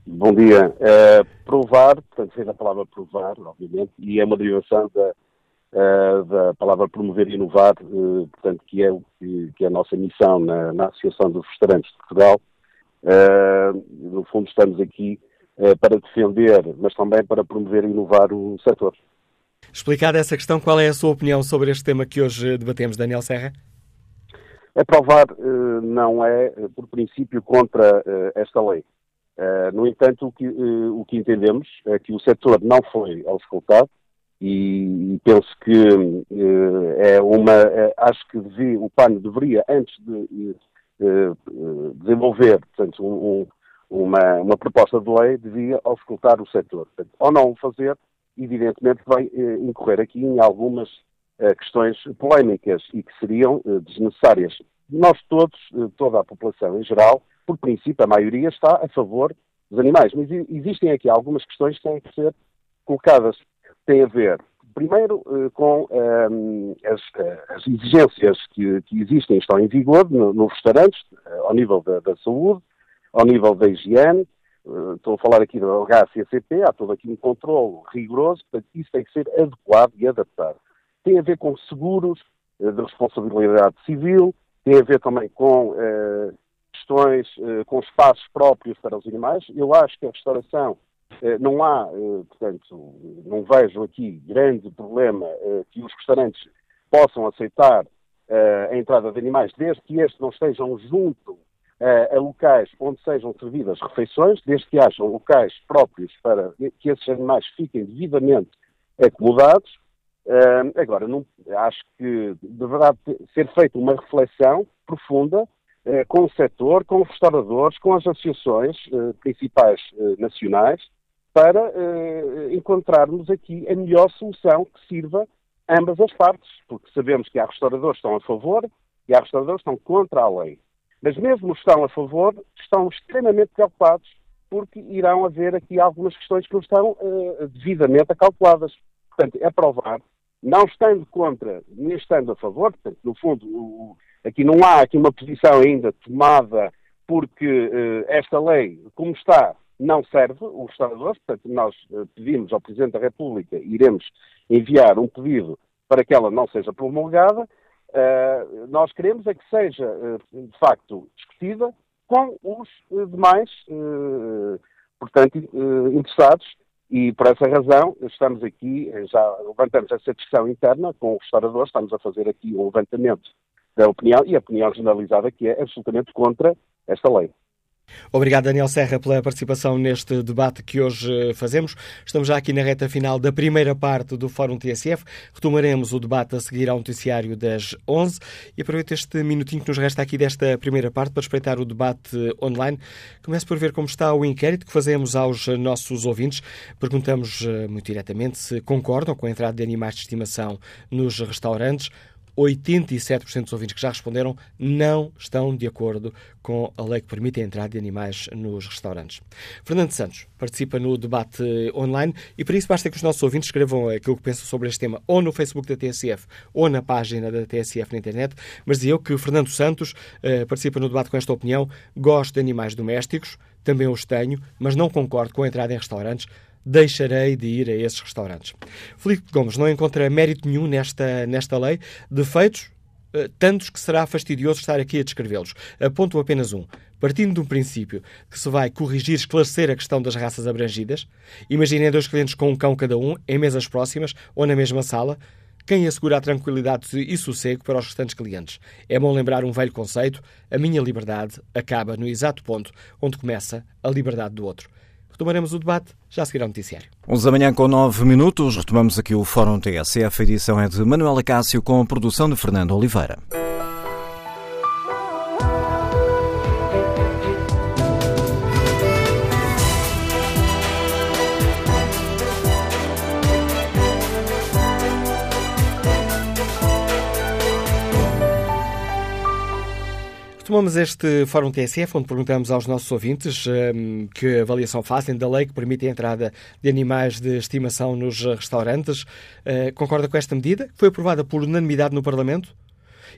[SPEAKER 12] Bom dia. Uh, provar, portanto, vem da palavra provar, obviamente, e é uma derivação da, uh, da palavra promover e inovar, uh, portanto, que é, que, que, é a nossa missão na, na Associação dos Restaurantes de Portugal. No fundo, estamos aqui para defender, mas também para promover e inovar o setor.
[SPEAKER 2] Explicada essa questão, qual é a sua opinião sobre este tema que hoje debatemos, Daniel Serra?
[SPEAKER 12] Aprovar não é, por princípio, contra esta lei. No entanto, o que, o que, entendemos é que o setor não foi auscultado e, penso que é uma. acho que devia, o PAN deveria, antes de desenvolver portanto, um, uma, uma, proposta de lei, devia auscultar o setor. Portanto, ou não o fazer, evidentemente vai incorrer aqui em algumas questões polémicas e que seriam desnecessárias. Nós todos, toda a população em geral, por princípio, a maioria está a favor dos animais. Mas existem aqui algumas questões que têm que ser colocadas. Tem a ver, primeiro, eh, com um, ehm, as, eh, as, exigências que, que, existem estão em vigor nos no restaurantes, eh, ao nível da, da, saúde, ao nível da higiene. Estou a falar aqui do HACCP, há todo aqui um controle rigoroso, portanto, isso tem que ser adequado e adaptado. Tem a ver com seguros de responsabilidade civil, tem a ver também com uh, questões com espaços próprios para os animais. Eu acho que a restauração não há, uh, portanto, não vejo aqui grande problema que os restaurantes possam aceitar a entrada de animais, desde que estes não estejam junto a locais onde sejam servidas refeições, desde que hajam locais próprios para que esses animais fiquem devidamente acomodados. agora, não, acho que deverá ser feita uma reflexão profunda eh, com o setor, com os restauradores, com as associações eh, principais eh, nacionais, para encontrarmos aqui a melhor solução que sirva ambas as partes, porque sabemos que há restauradores que estão a favor e há restauradores que estão contra a lei. Mas mesmo os que estão a favor estão extremamente preocupados porque irão haver aqui algumas questões que não estão uh, devidamente acalculadas. Portanto, é provar, não estando contra nem estando a favor, portanto, no fundo, o, Aqui não há aqui uma posição ainda tomada porque uh, esta lei, como está, não serve os restauradores, portanto nós uh, pedimos ao Presidente da República, iremos enviar um pedido para que ela não seja promulgada, uh, nós queremos é que seja, de facto, discutida com os demais, portanto, interessados, e por essa razão estamos aqui, já levantamos essa discussão interna com os restauradores, estamos a fazer aqui um levantamento da opinião e a opinião generalizada que é absolutamente contra esta lei.
[SPEAKER 2] Obrigado, Daniel Serra, pela participação neste debate que hoje eh, fazemos. Estamos já aqui na reta final da primeira parte do Fórum TSF. Retomaremos o debate a seguir ao noticiário das 11 e aproveito este minutinho que nos resta aqui desta primeira parte para espreitar o debate online. Começo por ver como está o inquérito que fazemos aos nossos ouvintes. Perguntamos eh, muito diretamente se concordam com a entrada de animais de estimação nos restaurantes. 87% dos ouvintes que já responderam não estão de acordo com a lei que permite a entrada de animais nos restaurantes. Fernando Santos participa no debate online e para isso basta que os nossos ouvintes escrevam aquilo que pensam sobre este tema ou no Facebook da TSF ou na página da TSF na internet. Mas eu que Fernando Santos uh, participa no debate com esta opinião. Gosto de animais domésticos, também os tenho, mas não concordo com a entrada em restaurantes deixarei de ir a esses restaurantes. Felipe Gomes não encontra mérito nenhum nesta, nesta lei, defeitos uh, tantos que será fastidioso estar aqui a descrevê-los. Aponto apenas um. Partindo de um princípio que se vai corrigir, esclarecer a questão das raças abrangidas, imaginem dois clientes com um cão cada um, em mesas próximas ou na mesma sala, quem assegura a tranquilidade e sossego para os restantes clientes? É bom lembrar um velho conceito: a minha liberdade acaba no exato ponto onde começa a liberdade do outro. Retomaremos o debate já a seguir ao noticiário.
[SPEAKER 1] 11 da manhã com 9 minutos, retomamos aqui o Fórum TSF. A edição é de Manuela Cássio com a produção de Fernando Oliveira.
[SPEAKER 2] Retomamos este Fórum TSF, onde perguntamos aos nossos ouvintes um, que avaliação fazem da lei que permite a entrada de animais de estimação nos restaurantes. Uh, concorda com esta medida? Foi aprovada por unanimidade no Parlamento?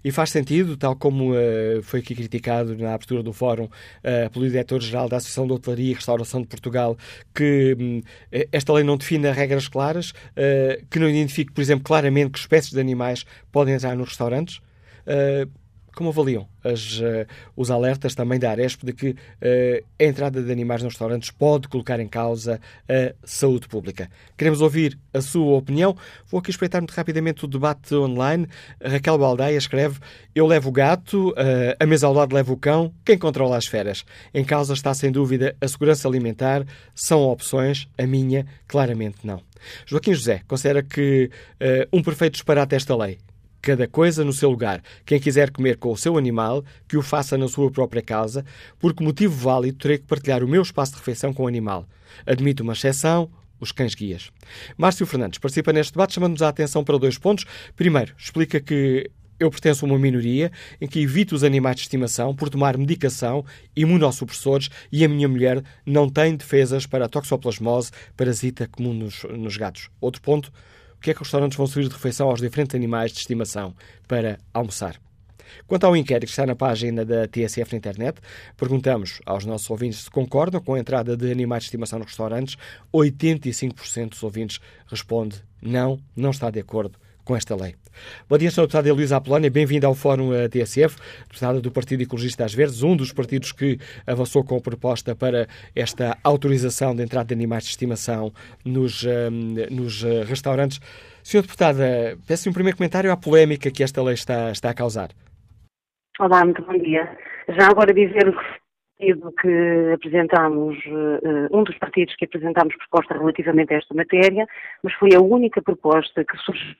[SPEAKER 2] E faz sentido, tal como uh, foi aqui criticado na abertura do fórum uh, pelo diretor-geral da Associação de Hotelaria e Restauração de Portugal, que um, esta lei não define regras claras, uh, que não identifique, por exemplo, claramente que espécies de animais podem entrar nos restaurantes? Como avaliam as, uh, os alertas também da Aresp de que uh, a entrada de animais nos restaurantes pode colocar em causa a saúde pública? Queremos ouvir a sua opinião. Vou aqui espreitar muito rapidamente o debate online. Raquel Baldeia escreve: Eu levo o gato, uh, a mesa ao lado leva o cão, quem controla as feras? Em causa está sem dúvida a segurança alimentar. São opções, a minha, claramente não. Joaquim José considera que um perfeito disparate esta lei cada coisa no seu lugar. Quem quiser comer com o seu animal, que o faça na sua própria casa, porque motivo válido terei que partilhar o meu espaço de refeição com o animal. Admito uma exceção, os cães guias. Márcio Fernandes participa neste debate chamando-nos a atenção para dois pontos. Primeiro, explica que eu pertenço a uma minoria em que evito os animais de estimação por tomar medicação, imunossupressores e a minha mulher não tem defesas para a toxoplasmose, parasita comum nos, nos gatos. Outro ponto, que é que os restaurantes vão servir de refeição aos diferentes animais de estimação para almoçar. Quanto ao inquérito que está na página da TSF na internet, perguntamos aos nossos ouvintes se concordam com a entrada de animais de estimação nos restaurantes. 85% dos ouvintes responde não, não está de acordo com esta lei. Bom dia, Sra. Deputada Luísa Apolónia, bem-vinda ao Fórum eh, TSF, deputada do Partido Ecologista às Verdes, um dos partidos que avançou com a proposta para esta autorização de entrada de animais de estimação nos, ehm, nos eh, restaurantes. Sra. Deputada, peço um primeiro comentário à polémica que esta lei está, está a causar.
[SPEAKER 13] Olá, muito bom dia. Já agora dizer que apresentámos, eh, um dos partidos que apresentámos proposta relativamente a esta matéria, mas foi a única proposta que surgiu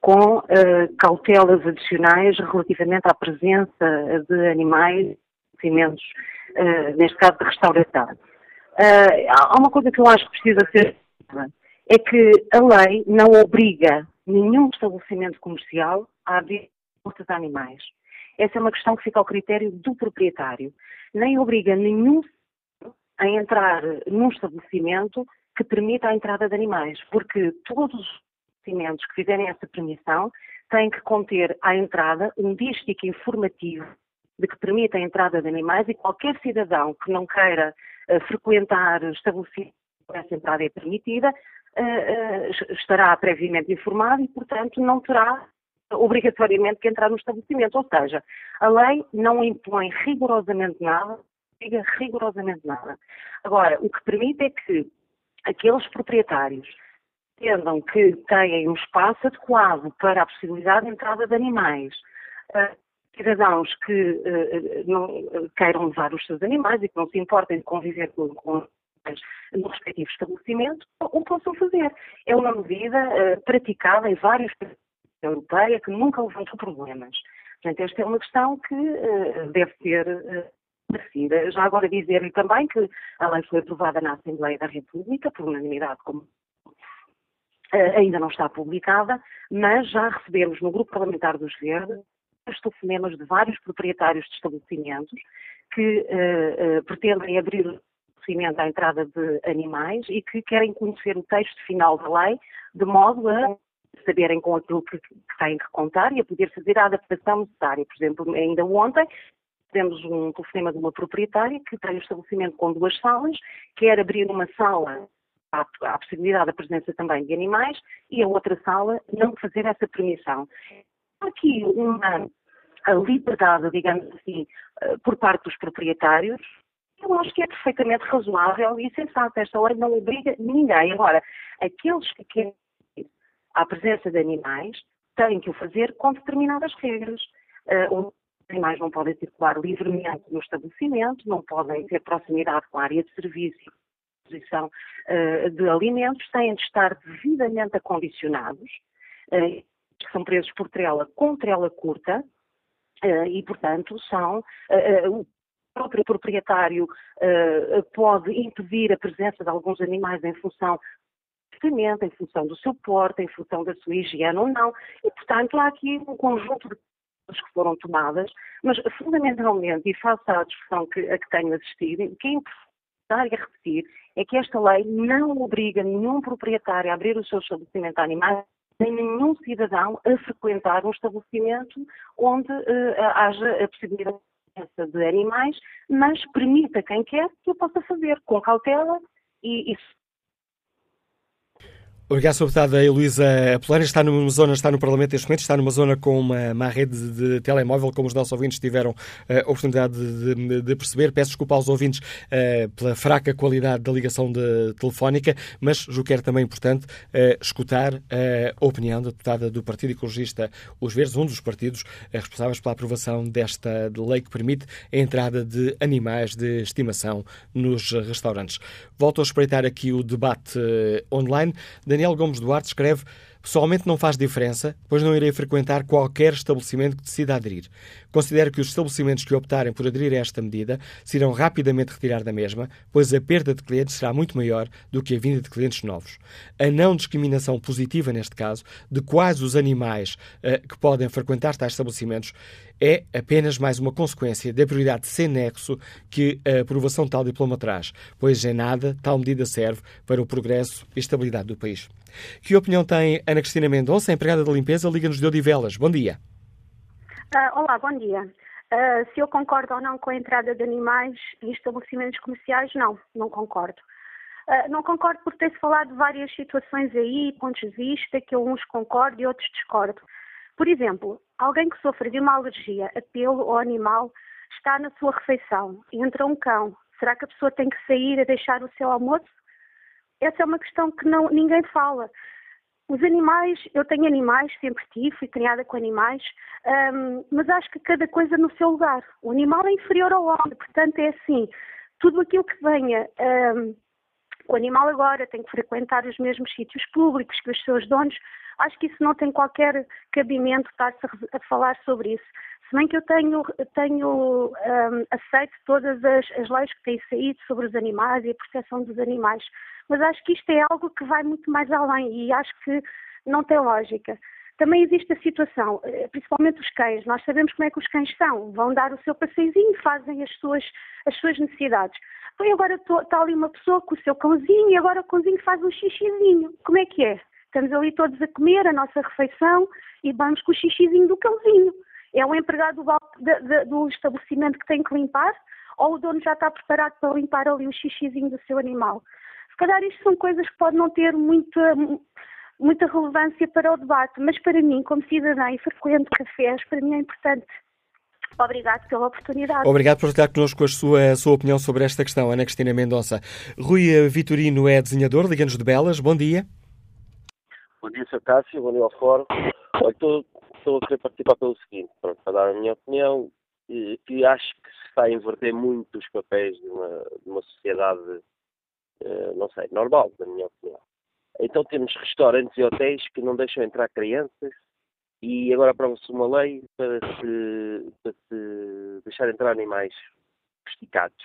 [SPEAKER 13] com uh, cautelas adicionais relativamente à presença de animais, alimentos, uh, neste caso de restauração. Uh, há uma coisa que eu acho que precisa ser é que a lei não obriga nenhum estabelecimento comercial a abrir portas de animais. Essa é uma questão que fica ao critério do proprietário. Nem obriga nenhum a entrar num estabelecimento que permita a entrada de animais, porque todos estabelecimentos que fizerem essa permissão têm que conter à entrada um dístico informativo de que permita a entrada de animais e qualquer cidadão que não queira uh, frequentar estabelecimentos essa entrada é permitida uh, uh, estará previamente informado e, portanto, não terá obrigatoriamente que entrar no estabelecimento. Ou seja, a lei não impõe rigorosamente nada, diga rigorosamente nada. Agora, o que permite é que aqueles proprietários entendam que têm um espaço adequado para a possibilidade de entrada de animais. Uh, cidadãos que uh, não queiram levar os seus animais e que não se importem de conviver com, com no respectivo estabelecimento, o possam fazer. É uma medida praticada em vários países da Europeia que nunca levantou problemas. Portanto, esta é uma questão que deve ser uh, Já agora dizer-lhe também que a lei foi aprovada na Assembleia da República, por unanimidade, como ainda não está publicada, mas já recebemos no Grupo Parlamentar dos Verdes os telefonemas de vários proprietários de estabelecimentos que uh, uh, pretendem abrir o estabelecimento à entrada de animais e que querem conhecer o texto final da lei, de modo a saberem com aquilo que, que têm que contar e a poder fazer a adaptação necessária. Por exemplo, ainda ontem temos um telefonema de uma proprietária que tem um estabelecimento com duas salas, quer abrir uma sala há, há a possibilidade da presença também de animais e a outra sala não fazer essa permissão. Aqui uma liberdade, digamos assim, eh, por parte dos proprietários, eu acho que é perfeitamente razoável e sensato. Esta lei não obriga ninguém. Agora, aqueles que querem a presença de animais têm que o fazer com determinadas regras. Uh, os animais não podem circular livremente no estabelecimento, não podem ter proximidade com a área de serviço uh, de alimentos têm de estar devidamente acondicionados, uh, são presos por trela com trela curta, uh, e, portanto, são. o próprio proprietário pode impedir a presença de alguns animais em função em função do seu porte, em função da sua higiene ou não, e, portanto, há aqui um conjunto de que foram tomadas, mas fundamentalmente, e face à discussão que, a que tenho assistido, o que é importante repetir é que esta lei não obriga nenhum proprietário a abrir o seu estabelecimento a animais nem nenhum cidadão a frequentar um estabelecimento onde uh, haja a possibilidade de animais, mas permita quem quer que o possa fazer com cautela e, e
[SPEAKER 2] Obrigado, Sr. Deputada Heloísa Apolónia. Está numa zona, está no Parlamento neste momento, está numa zona com uma má rede de, de telemóvel, como os nossos ouvintes tiveram a uh, oportunidade de, de, de, perceber. Peço desculpa aos ouvintes uh, pela fraca qualidade da ligação telefónica, mas julgo que era também importante uh, escutar a opinião da deputada do Partido Ecologista Os Verdes, um dos partidos responsáveis pela aprovação desta lei que permite a entrada de animais de estimação nos restaurantes. Volto a espreitar aqui o debate online. Daniel Gomes Duarte escreve Pessoalmente não faz diferença, pois não irei frequentar qualquer estabelecimento que decida aderir. Considero que os estabelecimentos que optarem por aderir a esta medida se irão rapidamente retirar da mesma, pois a perda de clientes será muito maior do que a vinda de clientes novos. A não discriminação positiva, neste caso, de quais os animais uh, que podem frequentar tais estabelecimentos é apenas mais uma consequência da prioridade sem nexo que a aprovação de tal diploma traz, pois em nada tal medida serve para o progresso e estabilidade do país. Que opinião tem Ana Cristina Mendonça, empregada de limpeza, Liga-nos de Odivelas? Bom dia.
[SPEAKER 14] Uh, olá, bom dia. Uh, se eu concordo ou não com a entrada de animais em estabelecimentos comerciais, não, não concordo. Uh, não concordo por ter-se falado de várias situações aí, pontos de vista, que uns concordo e outros discordo. Por exemplo, alguém que sofre de uma alergia a pelo ou animal está na sua refeição entra um cão. Será que a pessoa tem que sair a deixar o seu almoço? essa é uma questão que não, ninguém fala. Os animais, eu tenho animais, sempre tive, fui criada com animais, um, mas acho que cada coisa no seu lugar. O animal é inferior ao homem, portanto é assim, tudo aquilo que venha. Um, o animal agora tem que frequentar os mesmos sítios públicos que os seus donos. Acho que isso não tem qualquer cabimento estar-se a, falar sobre isso. Se bem que eu tenho, tenho um, aceito todas as, as leis que têm saído sobre os animais e a proteção dos animais mas acho que isto é algo que vai muito mais além e acho que não tem lógica. Também existe a situação, eh, principalmente os cães, nós sabemos como é que os cães são, vão dar o seu passeiozinho, fazem as suas, as suas necessidades. Foi agora está ali uma pessoa com o seu cãozinho e agora o cãozinho faz um xixizinho. Como é que é? Estamos ali todos a comer a nossa refeição e vamos com o xixizinho do cãozinho. É o empregado do, do, estabelecimento que tem que limpar ou o dono já está preparado para limpar ali o xixizinho do seu animal? calhar isto são coisas que podem não ter muita, muita relevância para o debate, mas para mim, como cidadã e frequente cafés, para mim é importante. Obrigado pela oportunidade.
[SPEAKER 2] Obrigado por estar connosco a sua, a sua opinião sobre esta questão, Ana Cristina Mendonça. Rui Vitorino é desenhador, liga-nos de Belas. Bom dia.
[SPEAKER 15] Bom dia, Sr. Cássio. Bom dia ao Fórum. Estou, estou a querer participar pelo seguinte, pronto, para dar a minha opinião, que acho que se está a inverter muito os papéis de uma, de uma sociedade eh, não sei, normal, na minha opinião. Então temos restaurantes e hotéis que não deixam entrar crianças e agora aprova-se uma lei para se, para se deixar entrar animais esticados.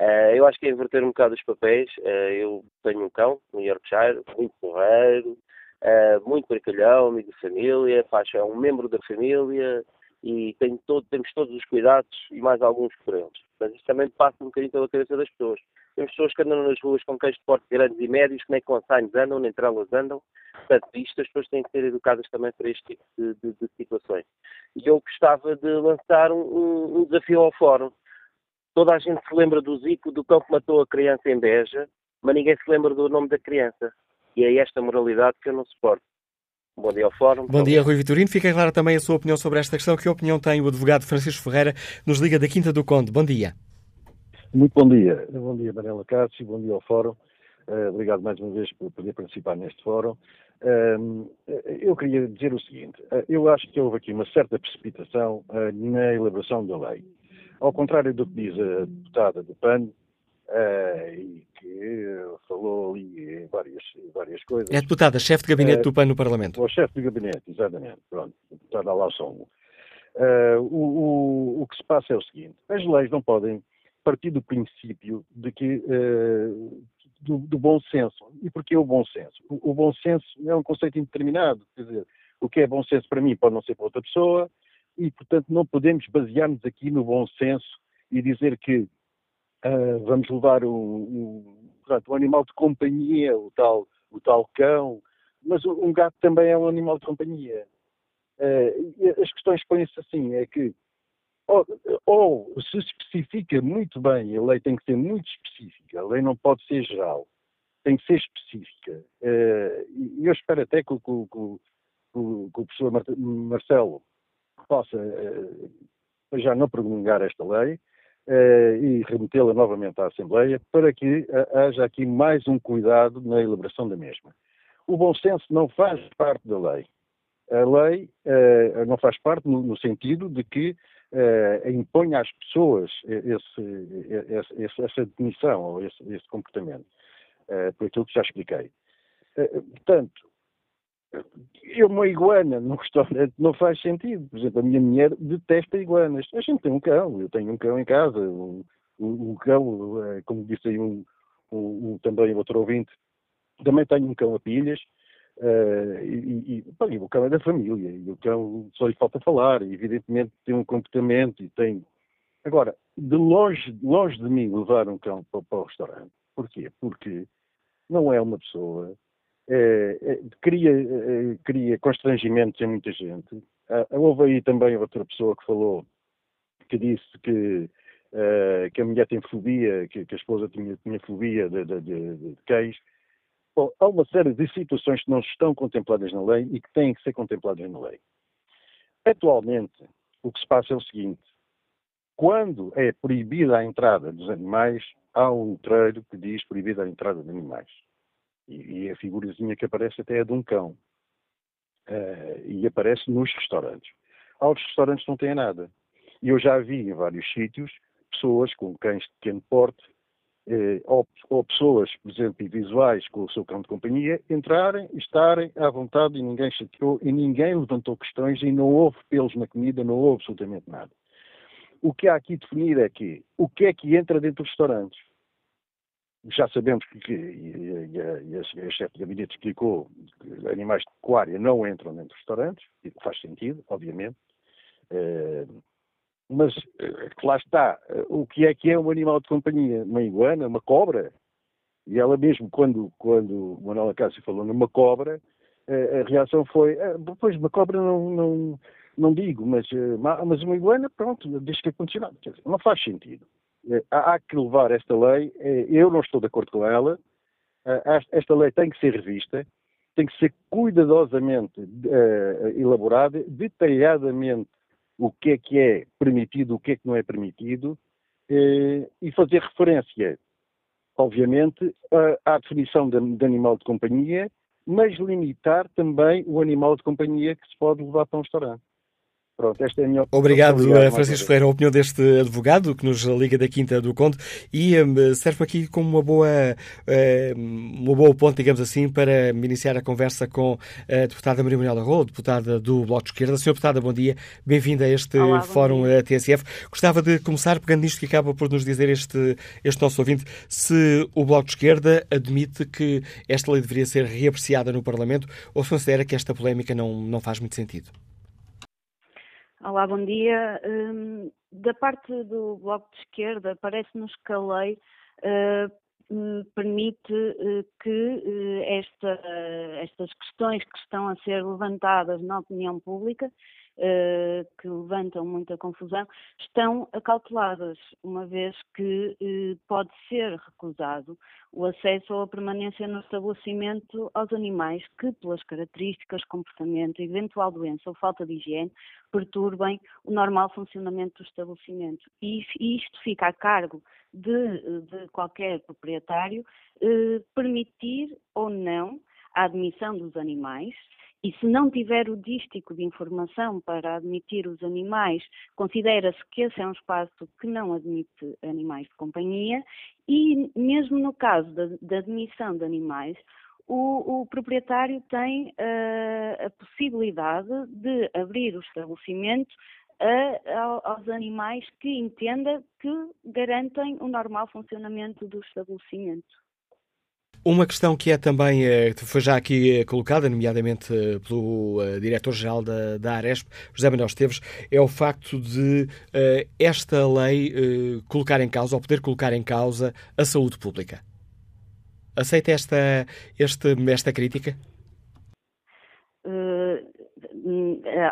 [SPEAKER 15] Uh, eu acho que é inverter um bocado os papéis. Uh, eu tenho um cão no Yorkshire, muito porreiro, uh, muito brincalhão, amigo de família, faz, é um membro da família e todo, temos todos os cuidados e mais alguns por eles. Mas isto também passa um bocadinho pela cabeça das pessoas. Temos pessoas que andam nas ruas com cães de porte grandes e médios, que nem com consignes andam, nem trelas andam. Portanto, isto as pessoas têm que ser educadas também para este tipo de, de, de situações. E eu gostava de lançar um, um, desafio ao fórum. Toda a gente se lembra do Zico, do cão que matou a criança em Beja, mas ninguém se lembra do nome da criança. E é esta moralidade que eu não suporto. Bom dia ao Fórum.
[SPEAKER 2] Bom dia, Rui Vitorino. Fica clara também a sua opinião sobre esta questão. Que opinião tem o advogado Francisco Ferreira, nos liga da Quinta do Conde? Bom dia.
[SPEAKER 16] Muito bom dia. Bom dia, Manela Cássio. Bom dia ao Fórum. Uh, obrigado mais uma vez por poder participar neste Fórum. Uh, eu queria dizer o seguinte. Uh, eu acho que houve aqui uma certa precipitação na elaboração da lei. Ao contrário do que diz a deputada do PAN, e que falou ali em várias, várias coisas.
[SPEAKER 2] É a deputada, chefe de gabinete do PAN no Parlamento.
[SPEAKER 16] O chefe de gabinete, exatamente. Pronto, deputada Alassongo. Uh, o, o, o que se passa é o seguinte: as leis não podem partir do princípio de que uh, do, do, bom senso. E porquê o bom senso? O, o, bom senso é um conceito indeterminado. Quer dizer, o que é bom senso para mim pode não ser para outra pessoa, e, portanto, não podemos basear-nos aqui no bom senso e dizer que uh, vamos levar um, um, portanto, um animal de companhia, o tal, o tal cão, mas um gato também é um animal de companhia. Uh, as questões põem-se assim, é que ou, ou, se especifica muito bem, a lei tem que ser muito específica, a lei não pode ser geral, tem que ser específica. Uh, e eu espero até que, que, que, que o professor Marcelo possa uh, já não promulgar esta lei uh, e remetê-la novamente à Assembleia para que haja aqui mais um cuidado na elaboração da mesma. O bom senso não faz parte da lei. A lei não faz parte no sentido de que uh, impõe às pessoas esse, esse, essa definição ou esse, esse comportamento, uh, por aquilo que já expliquei. Uh, portanto, eu uma iguana <laughs> restaurante não faz sentido. Por exemplo, a minha mulher detesta iguanas. A gente tem um cão, eu tenho um cão em casa. Um, um, um cão, como disse aí um, um, também outro ouvinte, também tenho um cão a pilhas. Uh, e, e, bem, o cão é da família, e o cão só lhe falta falar, e evidentemente tem um comportamento e tem. Agora, de longe, longe de mim levar um cão para, para o restaurante. Porquê? Porque não é uma pessoa. É, é, cria, é, cria constrangimentos em muita gente. Ah, houve aí também outra pessoa que falou, que disse que, uh, que a mulher tem fobia, que, que a esposa tinha, tinha fobia de, de, de, de cães. Bom, há uma série de situações que não estão contempladas na lei e que têm que ser contempladas na lei. Atualmente, o que se passa é o seguinte: quando é proibida a entrada dos animais, há um letreiro que diz proibida a entrada de animais. E, e a figurazinha que aparece até é de um cão. Uh, e aparece nos restaurantes. Outros restaurantes não têm nada. E eu já vi em vários sítios pessoas com cães de pequeno porte eh, ou, ou, pessoas, por exemplo, visuais com o seu cão de companhia, entrarem, estarem à vontade e ninguém chateou e ninguém levantou questões e não houve pelos na comida, não houve absolutamente nada. O que há aqui definido é que o que é que entra dentro dos restaurantes? Já sabemos que, que e, a, e a, a chefe de gabinete explicou que animais de pecuária não entram dentro dos restaurantes, e faz sentido, obviamente. Eh, mas eh, lá está, eh, o que é que é um animal de companhia? Uma iguana, uma cobra? E ela mesmo, quando, quando Manuela Cássio falou numa cobra, a, a reação foi, ah, pois, uma cobra não, não, não digo, mas, eh, mas uma iguana, pronto, deixa que é condicionado. Não faz sentido. Há, que levar esta lei, eu não estou de acordo com ela, esta lei tem que ser revista, tem que ser cuidadosamente elaborada, detalhadamente o que é que é permitido, o que é que não é permitido, eh, e fazer referência, obviamente, à, definição de, de, animal de companhia, mas limitar também o animal de companhia que se pode levar para um restaurante. Pronto, esta é a minha opinião.
[SPEAKER 2] Obrigado, Obrigado eh, Francisco Ferreira. A opinião deste advogado que nos liga da Quinta do Conde e um, serve aqui como uma boa, uh, uma boa ponte, digamos assim, para iniciar a conversa com a deputada Maria Manuela Rolo, deputada do Bloco de Esquerda. Senhora deputada, bom dia. Bem-vinda a este Olá, Fórum. TSF. Gostava de começar pegando nisto que acaba por nos dizer este, este nosso ouvinte, se o Bloco de Esquerda admite que esta lei deveria ser reapreciada no Parlamento ou se considera que esta polémica não, não faz muito sentido.
[SPEAKER 17] Olá, bom dia. Um, da parte do Bloco de Esquerda, parece-nos que a lei uh, permite uh, que uh, esta, estas questões que estão a ser levantadas na opinião pública uh, que levantam muita confusão, estão acauteladas, uma vez que uh, pode ser recusado o acesso ou a permanência no estabelecimento aos animais que, pelas características, comportamento, eventual doença ou falta de higiene, perturbem o normal funcionamento do estabelecimento. E isto fica a cargo de, de qualquer proprietário eh, permitir ou não a admissão dos animais e se não tiver o dístico de informação para admitir os animais, considera-se que esse é um espaço que não admite animais de companhia e mesmo no caso da, da admissão de animais, o, o proprietário tem uh, a possibilidade de abrir o estabelecimento a, aos animais que entenda que garantem o normal funcionamento do estabelecimento.
[SPEAKER 2] Uma questão que é também, eh, foi já aqui eh, colocada, nomeadamente eh, pelo Diretor-Geral da, da Aresp, José Manuel Esteves, é o facto de esta lei colocar em causa, ou poder colocar em causa, a saúde pública. Aceita esta, esta, esta crítica?
[SPEAKER 17] Eh,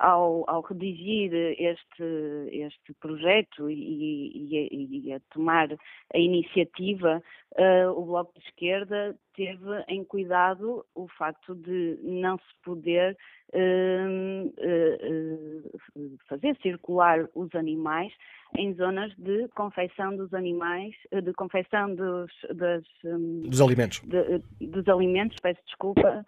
[SPEAKER 17] ao, ao redigir este, este projeto e, e, e, a tomar a iniciativa, uh, o Bloco de Esquerda teve em cuidado o facto de não se poder uh, uh, fazer circular os animais em zonas de confecção dos animais, de confecção dos, das,
[SPEAKER 2] dos alimentos.
[SPEAKER 17] De, dos alimentos, peço desculpa,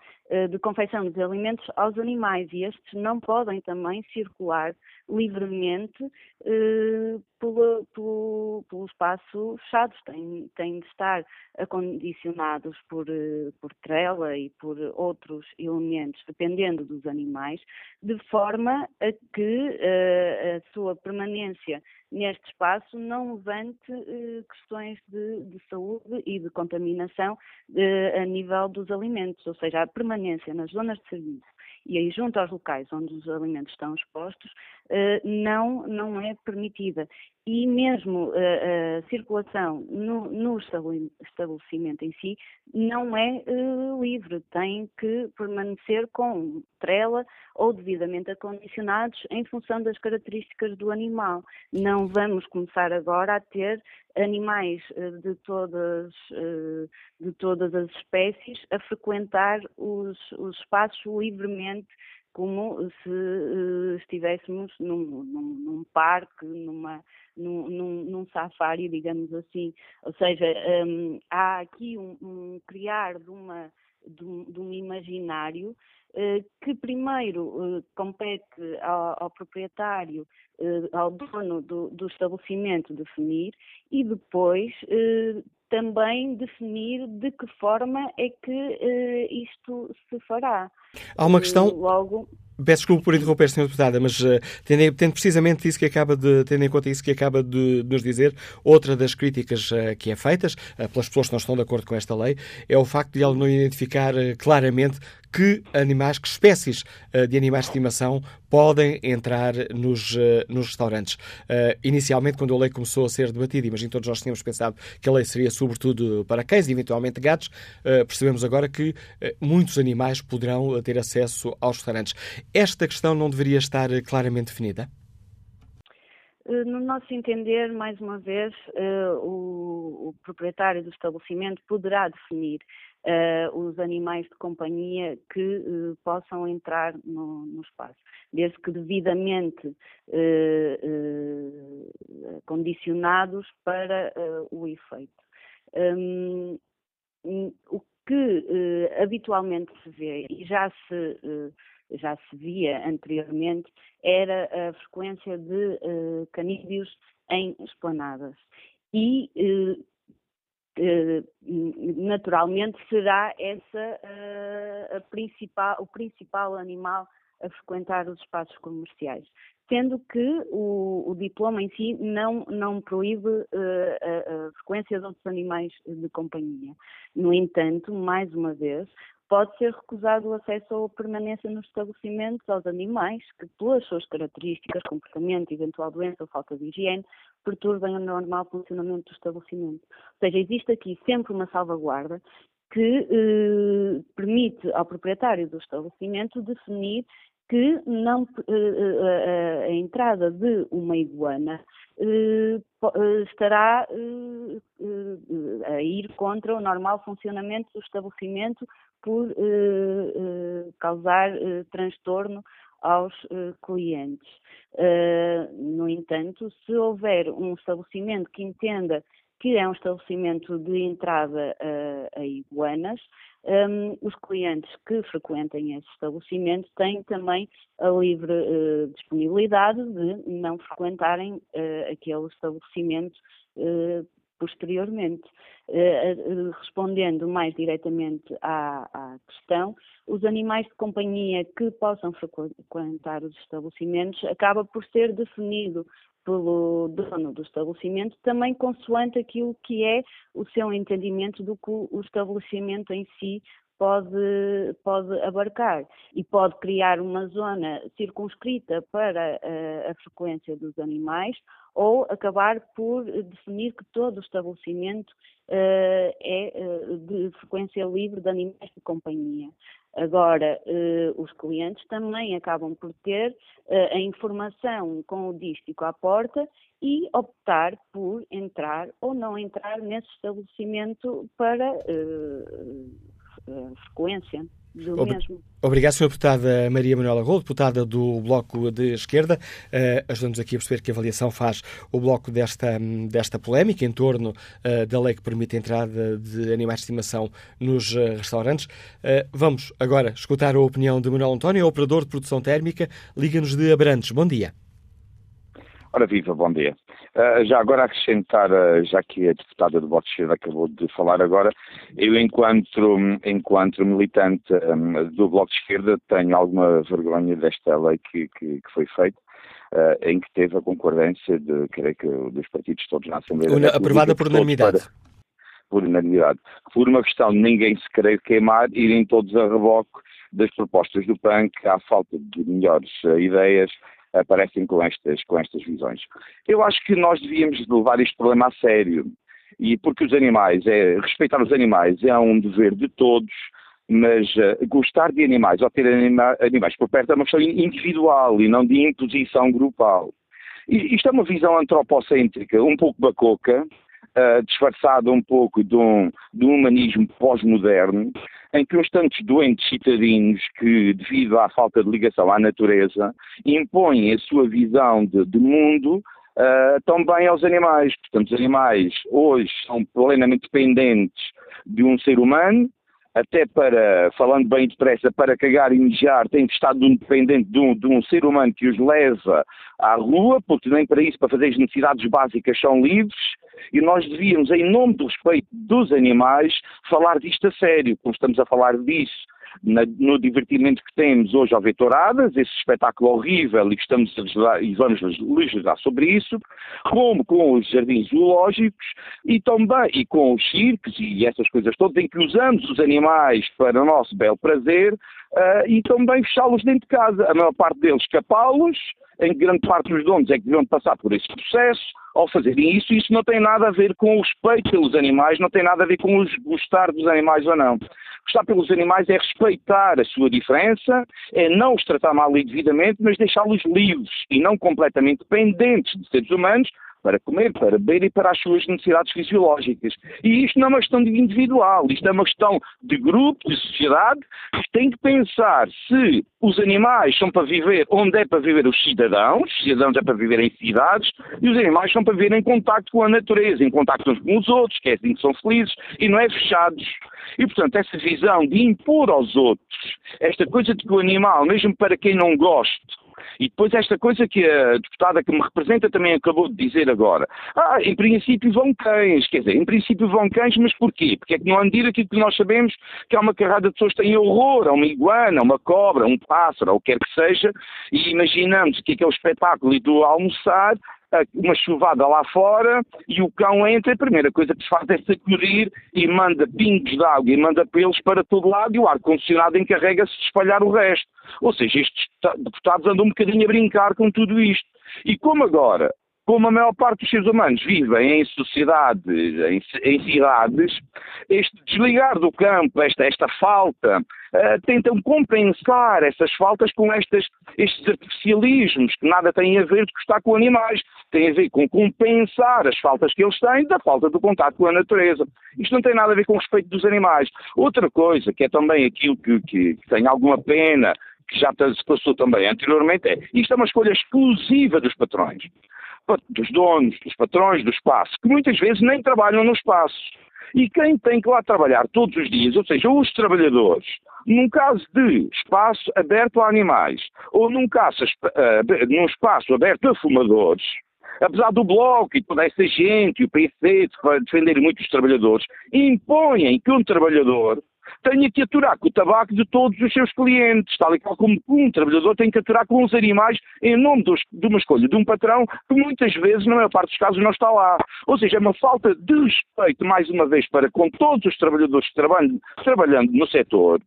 [SPEAKER 17] de confecção dos alimentos aos animais e estes não podem também circular livremente eh, pelo, pelo, pelo, espaço fechado, têm, têm de estar acondicionados por, eh, por trela e por outros elementos, dependendo dos animais, de forma a que eh, a sua permanência neste espaço não levante questões de, de, saúde e de contaminação a nível dos alimentos, ou seja, a permanência nas zonas de serviço e aí junto aos locais onde os alimentos estão expostos, eh, não, não é permitida. E mesmo eh, a circulação no, no estabelecimento em si não é eh, livre, tem que permanecer com trela ou devidamente acondicionados em função das características do animal. Não vamos começar agora a ter animais de todas, de todas as espécies a frequentar os, os espaços livremente como se uh, estivéssemos num, num, num, parque, numa, num, num, safari, digamos assim. Ou seja, um, há aqui um, um, criar de, uma, de, um, de um imaginário uh, que primeiro uh, compete ao, ao proprietário, ao dono do, do, estabelecimento definir e depois também definir de que forma é que isto se fará.
[SPEAKER 2] Há uma questão. Logo. Peço desculpa por interromper, Sra. Deputada, mas uh, tendo, tendo, precisamente isso que acaba de, tendo em conta isso que acaba de, de nos dizer, outra das críticas uh, que é feitas uh, pelas pessoas que não estão de acordo com esta lei é o facto de ela não identificar claramente que animais, que espécies uh, de animais de estimação podem entrar nos, uh, nos restaurantes. Uh, inicialmente, quando a lei começou a ser debatida, imagino todos nós tínhamos pensado que a lei seria sobretudo para cães e eventualmente gatos, percebemos agora que muitos animais poderão ter acesso aos restaurantes. Esta questão não deveria estar claramente definida?
[SPEAKER 17] No nosso entender, mais uma vez, o proprietário do estabelecimento poderá definir uh, os animais de companhia que uh, possam entrar no, no, espaço, desde que devidamente uh, condicionados para o efeito. Um, o que habitualmente se vê e já se já se via anteriormente, era a frequência de uh, canídeos em esplanadas. E uh, naturalmente será essa uh, principal, o principal animal a frequentar os espaços comerciais, sendo que o, o diploma em si não, não proíbe uh, a, a, frequência de outros animais de companhia. No entanto, mais uma vez, pode ser recusado o acesso ou permanência nos estabelecimentos aos animais que, pelas suas características, comportamento, eventual doença ou falta de higiene, perturbem o normal funcionamento do estabelecimento. Ou seja, existe aqui sempre uma salvaguarda que eh, permite ao proprietário do estabelecimento definir que não, eh, eh, a entrada de uma iguana eh, estará a ir contra o normal funcionamento do estabelecimento por causar transtorno aos clientes. no entanto, se houver um estabelecimento que entenda que é um estabelecimento de entrada a, a iguanas, um, os clientes que frequentem esse estabelecimento têm também a livre uh, disponibilidade de não frequentarem uh, aquele estabelecimento uh, posteriormente. Respondendo mais diretamente à, à, questão, os animais de companhia que possam frequentar os estabelecimentos acaba por ser definido pelo dono do estabelecimento, também consoante aquilo que é o seu entendimento do que o estabelecimento em si pode, pode abarcar. E pode criar uma zona circunscrita para a, a frequência dos animais ou acabar por definir que todo o estabelecimento uh, é uh, de frequência livre de animais de companhia. Agora, uh, os clientes também acabam por ter a informação com o dístico à porta e optar por entrar ou não entrar nesse estabelecimento para frequência do Ob mesmo.
[SPEAKER 2] Obrigado, Sra. Deputada Maria Manuela Rolo, deputada do Bloco de Esquerda. Uh, Ajudamos aqui a perceber que avaliação faz o Bloco desta, desta polémica em torno uh, da lei que permite a entrada de animais de estimação nos uh, restaurantes. vamos agora escutar a opinião de Manuel António, operador de produção térmica, Liga-nos de Abrantes. Bom dia.
[SPEAKER 18] Ora viva, bom dia. Uh, já agora acrescentar, uh, já que a deputada do Voto Esquerda acabou de falar agora, eu enquanto, enquanto militante um, do Bloco de Esquerda tenho alguma vergonha desta lei que, que, que foi feita, uh, em que teve a concordância de, creio que, dos partidos todos na Assembleia
[SPEAKER 2] Una, Aprovada por unanimidade. Para,
[SPEAKER 18] por unanimidade. Por uma questão de ninguém se querer queimar, irem todos a reboque das propostas do PAN, que há falta de melhores ideias, aparecem com estas, com estas visões. Eu acho que nós devíamos levar este problema a sério, e porque os animais, é, respeitar os animais é um dever de todos, mas uh, gostar de animais ou ter anima, animais por perto é uma questão individual e não de imposição grupal. E, isto é uma visão antropocêntrica, um pouco bacoca, uh, disfarçada um pouco de um, de um humanismo pós-moderno, em que uns tantos doentes citadinos que, devido à falta de ligação à natureza, impõem a sua visão de, de mundo uh, também aos animais. Portanto, os animais hoje são plenamente dependentes de um ser humano, até para, falando bem depressa, para cagar e mijar, têm estado dependente de um, de um ser humano que os leva à rua, porque nem para isso, para fazer as necessidades básicas, são livres, e nós devíamos, em nome do respeito dos animais, falar disto a sério, como estamos a falar disso na, no divertimento que temos hoje ao ver touradas, esse espetáculo horrível e que estamos e vamos legislar sobre isso, como com os jardins zoológicos e também e com os circos e essas coisas todas em que usamos os animais para o nosso belo prazer uh, e também fechá-los dentro de casa. A maior parte deles capá-los, em grande parte dos donos é que deviam passar por esse processo, ao fazerem isso, isso não tem nada a ver com o respeito pelos animais, não tem nada a ver com os gostar dos animais ou não. Gostar pelos animais é respeitar a sua diferença, é não os tratar mal e devidamente, mas deixá-los livres e não completamente dependentes de seres humanos, para comer, para beber e para as suas necessidades fisiológicas. E isto não é uma questão individual, isto é uma questão de grupo, de sociedade, que tem que pensar se os animais são para viver onde é para viver os cidadãos, os cidadãos é para viver em cidades, e os animais são para viver em contato com a natureza, em contato uns com os outros, que é assim que são felizes, e não é fechados. E, portanto, essa visão de impor aos outros, esta coisa de que o animal, mesmo para quem não goste, e depois esta coisa que a deputada que me representa também acabou de dizer agora. Ah, em princípio vão cães, quer dizer, em princípio vão cães, mas porquê? Porque é que não andir aquilo que nós sabemos que há uma carrada de pessoas que têm horror a uma iguana, a uma cobra, a um pássaro, ou o que quer que seja, e imaginamos que aquele espetáculo e do almoçar uma chuvada lá fora e o cão entra, a primeira coisa que se faz é sacudir e manda pingos de água e manda pelos para todo lado e o ar-condicionado encarrega-se de espalhar o resto. Ou seja, estes deputados andam um bocadinho a brincar com tudo isto. E como agora como a maior parte dos seres humanos vivem em sociedades, em, em cidades, este desligar do campo, esta, esta falta, uh, tentam compensar essas faltas com estas, estes artificialismos que nada têm a ver com estar com animais, tem a ver com compensar as faltas que eles têm da falta do contato com a natureza. Isto não tem nada a ver com o respeito dos animais. Outra coisa, que é também aquilo que, que, que tem alguma pena, que já se passou também anteriormente, é isto é uma escolha exclusiva dos patrões dos donos, dos patrões do espaço, que muitas vezes nem trabalham no espaço. E quem tem que lá trabalhar todos os dias, ou seja, os trabalhadores, num caso de espaço aberto a animais, ou num, caso, uh, num espaço aberto a fumadores, apesar do Bloco e toda essa gente, o PC, defender muito os trabalhadores, impõem que um trabalhador tenha que aturar com o tabaco de todos os seus clientes, tal e qual como um trabalhador tem que aturar com os animais em nome dos, de uma escolha de um patrão que muitas vezes, na maior parte dos casos, não está lá. Ou seja, é uma falta de respeito, mais uma vez, para com todos os trabalhadores que trabalham, trabalhando no setor,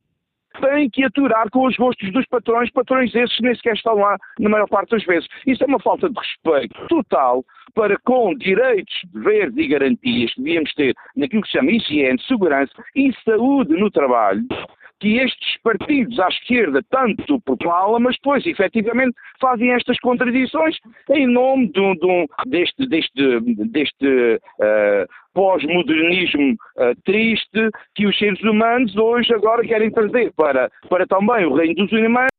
[SPEAKER 18] têm que aturar com os gostos dos patrões, patrões esses nem sequer estão lá na maior parte das vezes. Isso é uma falta de respeito total para com direitos, deveres e garantias que devíamos ter naquilo que se chama higiene, segurança e saúde no trabalho, que estes partidos à esquerda tanto proclamam, mas depois efetivamente fazem estas contradições em nome de, de, deste, deste, deste uh, pós-modernismo uh, triste que os seres humanos hoje agora querem trazer para, para também o reino dos animais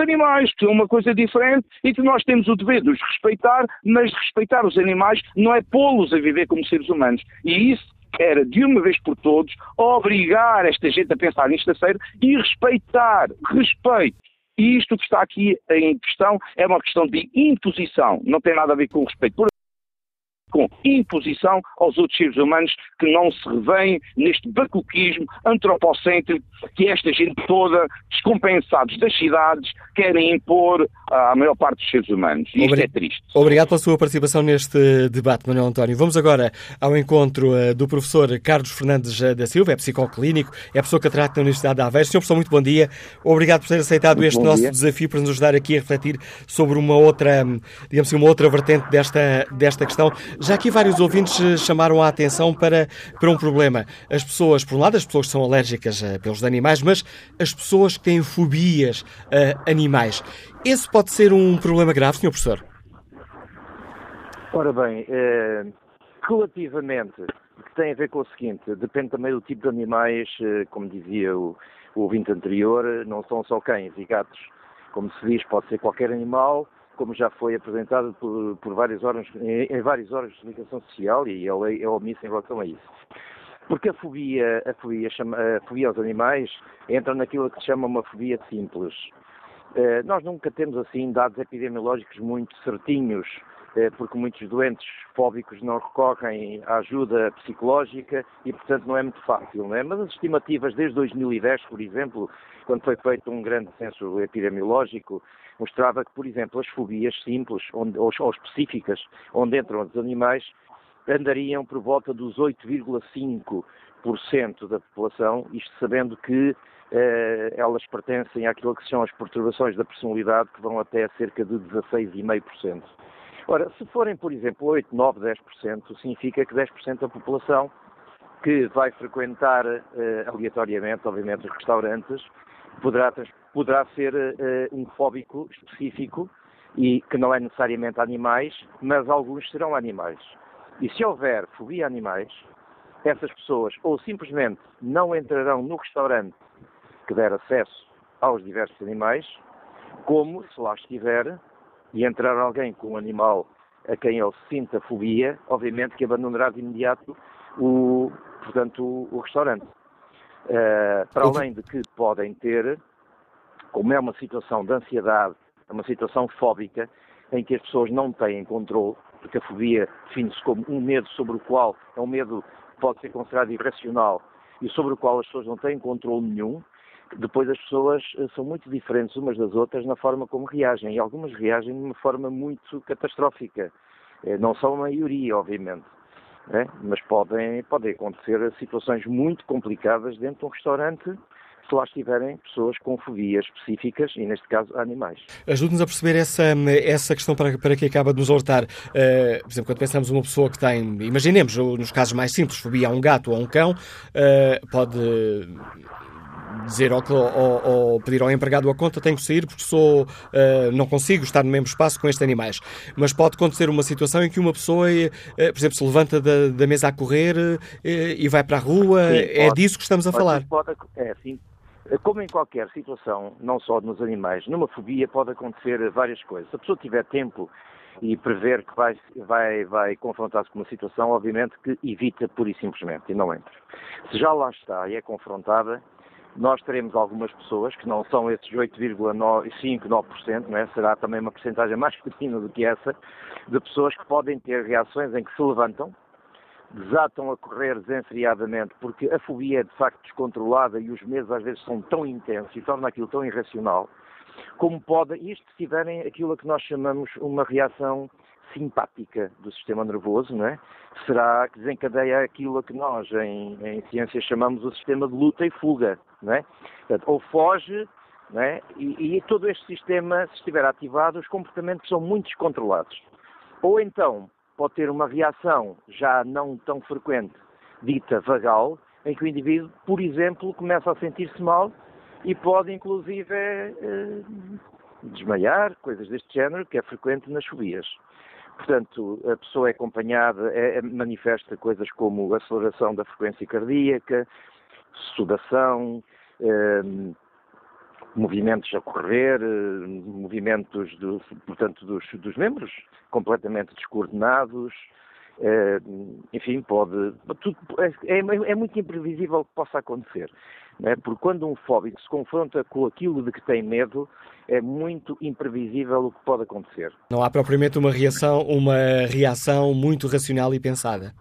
[SPEAKER 18] animais, que é uma coisa diferente e que nós temos o dever de os respeitar, mas respeitar os animais não é pô-los a viver como seres humanos. E isso era, de uma vez por todos, obrigar esta gente a pensar a sério e respeitar, respeito. E isto que está aqui em questão é uma questão de imposição, não tem nada a ver com respeito com imposição aos outros seres humanos que não se revêem neste bacuquismo antropocêntrico que esta gente toda, descompensados das cidades, querem impor à maior parte dos seres humanos. E isto é triste.
[SPEAKER 2] Obrigado pela sua participação neste debate, Manuel António. Vamos agora ao encontro uh, do professor Carlos Fernandes eh, da Silva, é psicoclínico, é pessoa que trata na Universidade de Aveiro. Senhor professor, muito bom dia. Obrigado por ter aceitado muito este nosso dia. desafio para nos ajudar aqui a refletir sobre uma outra, digamos assim, uma outra vertente desta, desta questão. Já aqui vários ouvintes eh, chamaram a atenção para, para um problema. As pessoas, por um lado, as pessoas que são alérgicas uh, pelos animais, mas as pessoas que têm fobias a animais. Esse pode ser um problema grave, Sr. Professor?
[SPEAKER 19] Ora bem, eh, relativamente, que tem a ver com o seguinte, depende também do tipo de animais, eh, como dizia o, o ouvinte anterior, não são só cães e gatos. Como se diz, pode ser qualquer animal, como já foi apresentado por, por vários órgãos, em, em vários órgãos de comunicação social e a lei é omissa em relação a isso. Porque a fobia, a fobia, chama, a fobia aos animais entra naquilo que se chama uma fobia simples. Eh, nós nunca temos assim dados epidemiológicos muito certinhos, eh, porque muitos doentes fóbicos não recorrem à ajuda psicológica e, portanto, não é muito fácil. Não é? Mas as estimativas desde 2010, por exemplo, quando foi feito um grande censo epidemiológico, mostrava que, por exemplo, as fobias simples onde, ou, ou específicas, onde entram os animais, andariam por volta dos 8,5% da população, isto sabendo que eh, elas pertencem àquilo que são as perturbações da personalidade, que vão até cerca de 16,5%. Ora, se forem, por exemplo, 8, 9, 10%, significa que 10% da população que vai frequentar eh, aleatoriamente, obviamente, os restaurantes, poderá, poderá ser eh, um fóbico específico e que não é necessariamente animais, mas alguns serão animais. E se houver fobia a animais, essas pessoas ou simplesmente não entrarão no restaurante que der acesso aos diversos animais, como se lá estiver e entrar alguém com um animal a quem ele sinta fobia, obviamente que abandonará de imediato o, portanto, o, o restaurante. Uh, para além de que podem ter, como é uma situação de ansiedade, é uma situação fóbica, em que as pessoas não têm controle, porque a fobia define-se como um medo sobre o qual é um medo que pode ser considerado irracional e sobre o qual as pessoas não têm controle nenhum. Depois as pessoas eh, são muito diferentes umas das outras na forma como reagem e algumas reagem de uma forma muito catastrófica. Eh, não são a maioria, obviamente, né? mas podem, podem acontecer situações muito complicadas dentro de um restaurante se lá estiverem pessoas com fobias específicas e, neste caso, animais.
[SPEAKER 2] Ajude-nos a perceber essa, essa questão para, para que acaba de nos alertar. Uh, por exemplo, quando pensamos uma pessoa que tem, imaginemos, nos casos mais simples, fobia a um gato ou a um cão, uh, pode dizer ao, ao, ao, pedir ao empregado a conta, tenho que sair porque sou, uh, não consigo estar no mesmo espaço com estes animais. Mas pode acontecer uma situação em que uma pessoa, uh, por exemplo, se levanta da, da mesa a correr uh, e vai para a rua. Sim, é pode, disso que estamos a
[SPEAKER 19] pode,
[SPEAKER 2] falar.
[SPEAKER 19] Pode, é, sim, como em qualquer situação, não só nos animais, numa fobia pode acontecer várias coisas. Se a pessoa tiver tempo e prever que vai, vai, vai confrontar-se com uma situação, obviamente que evita pura e simplesmente e não entra. Se já lá está e é confrontada, nós teremos algumas pessoas que não são esses 8,5, 9%, não é? será também uma porcentagem mais pequena do que essa, de pessoas que podem ter reações em que se levantam, desatam a correr desenfreadamente, porque a fobia é de facto descontrolada e os medos às vezes são tão intensos e torna aquilo tão irracional, como pode, isto se tiverem aquilo que nós chamamos uma reação simpática do sistema nervoso, não é? será que desencadeia aquilo que nós em, em ciência chamamos o sistema de luta e fuga. Não é? Portanto, ou foge, não é? e, e todo este sistema, se estiver ativado, os comportamentos são muito descontrolados. Ou então pode ter uma reação já não tão frequente, dita vagal, em que o indivíduo, por exemplo, começa a sentir-se mal e pode inclusive eh, desmaiar, coisas deste género, que é frequente nas fobias. Portanto, a pessoa é acompanhada, é, é, manifesta coisas como aceleração da frequência cardíaca, sudação, eh, movimentos a correr, eh, movimentos, do, portanto, dos, dos, membros completamente descoordenados, eh, enfim, pode. Tudo, é, é, é, muito imprevisível o que possa acontecer. Né? Porque quando um fóbico se confronta com aquilo de que tem medo, é muito imprevisível o que pode acontecer.
[SPEAKER 2] Não há propriamente uma reação, uma reação muito racional e pensada.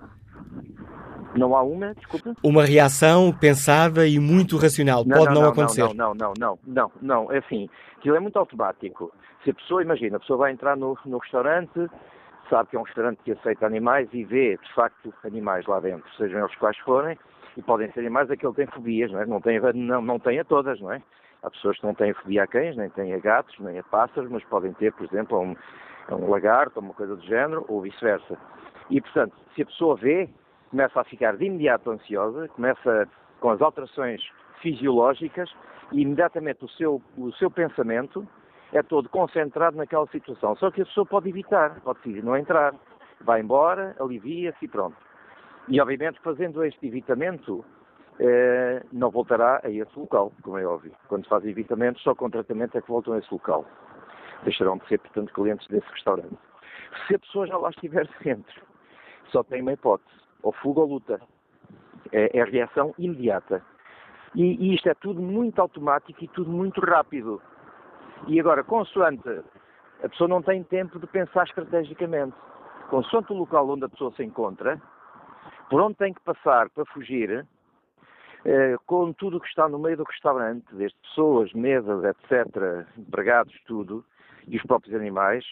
[SPEAKER 19] Não há uma, desculpa?
[SPEAKER 2] Uma reação pensada e muito racional.
[SPEAKER 19] Não,
[SPEAKER 2] Pode
[SPEAKER 19] não,
[SPEAKER 2] não, acontecer.
[SPEAKER 19] Não, não, não, não, não, não. É assim, aquilo é muito automático. Se a pessoa, imagina, a pessoa vai entrar no, no restaurante, sabe que é um restaurante que aceita animais e vê, de facto, animais lá dentro, sejam eles quais forem, e podem ser animais a que ele tem fobias, não é? Não tem, não, não tem a todas, não é? Há pessoas que não têm fobia a cães, nem têm a gatos, nem a pássaros, mas podem ter, por exemplo, a um, a um lagarto, uma coisa do género, ou vice-versa. E, portanto, se a pessoa vê, começa a ficar de imediato ansiosa, começa com as alterações fisiológicas e imediatamente o seu, o seu pensamento é todo concentrado naquela situação. Só que a pessoa pode evitar, pode decidir não entrar, vai embora, alivia-se e pronto. E obviamente fazendo este evitamento eh, não voltará a esse local, como é óbvio. Quando se faz evitamento, só com tratamento é que voltam a esse local. Deixarão de ser, portanto, clientes desse restaurante. Se a pessoa já lá estiver <laughs> dentro, só tem uma hipótese ou fuga ou luta. É, é reação imediata. E, e, isto é tudo muito automático e tudo muito rápido. E agora, consoante, a pessoa não tem tempo de pensar estrategicamente. Consoante o local onde a pessoa se encontra, por onde tem que passar para fugir, eh, com tudo o que está no meio do restaurante, desde pessoas, mesas, etc., empregados, tudo, e os próprios animais,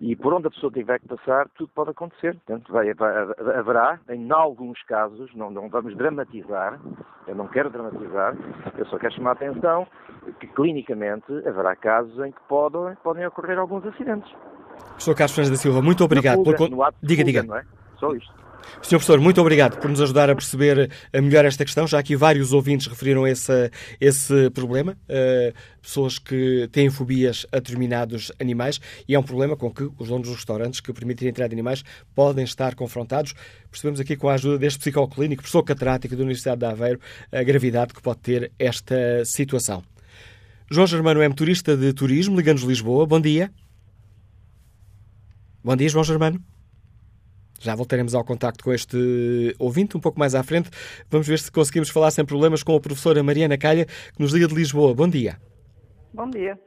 [SPEAKER 19] e por onde a pessoa tiver que passar, tudo pode acontecer. Portanto, vai, haverá, em alguns casos, não, não, vamos dramatizar, eu não quero dramatizar, eu só quero chamar a atenção que clinicamente haverá casos em que podem, podem ocorrer alguns acidentes.
[SPEAKER 2] Professor Carlos Fernandes da Silva, muito obrigado.
[SPEAKER 19] Fuga,
[SPEAKER 2] pelo... Diga,
[SPEAKER 19] fuga,
[SPEAKER 2] diga.
[SPEAKER 19] Não é? Só isto.
[SPEAKER 2] Sr. Professor, muito obrigado por nos ajudar a perceber melhor esta questão. Já aqui vários ouvintes referiram esse, esse problema. Uh, pessoas que têm fobias a determinados animais e é um problema com que os donos dos restaurantes que permitem a entrada de animais podem estar confrontados. Percebemos aqui com a ajuda deste psicólogo clínico, professor catedrático da Universidade de Aveiro, a gravidade que pode ter esta situação. João Germano é motorista de turismo, ligando-nos Lisboa. Bom dia. Bom dia, João Germano. Já voltaremos ao contacto com este ouvinte um pouco mais à frente. Vamos ver se conseguimos falar sem problemas com a professora Mariana Calha, que nos liga de Lisboa. Bom dia.
[SPEAKER 20] Bom dia.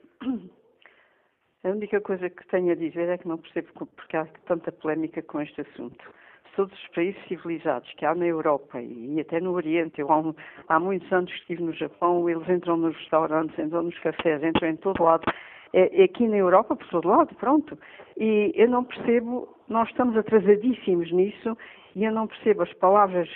[SPEAKER 20] A única coisa que tenho a dizer é que não percebo porque há tanta polémica com este assunto. Todos os países civilizados que há na Europa e até no Oriente, eu há, um, há muitos anos estive no Japão, eles entram nos restaurantes, entram nos cafés, entram em todo lado é, é, aqui na Europa, por todo lado, pronto. E eu não percebo, nós estamos atrasadíssimos nisso e eu não percebo as palavras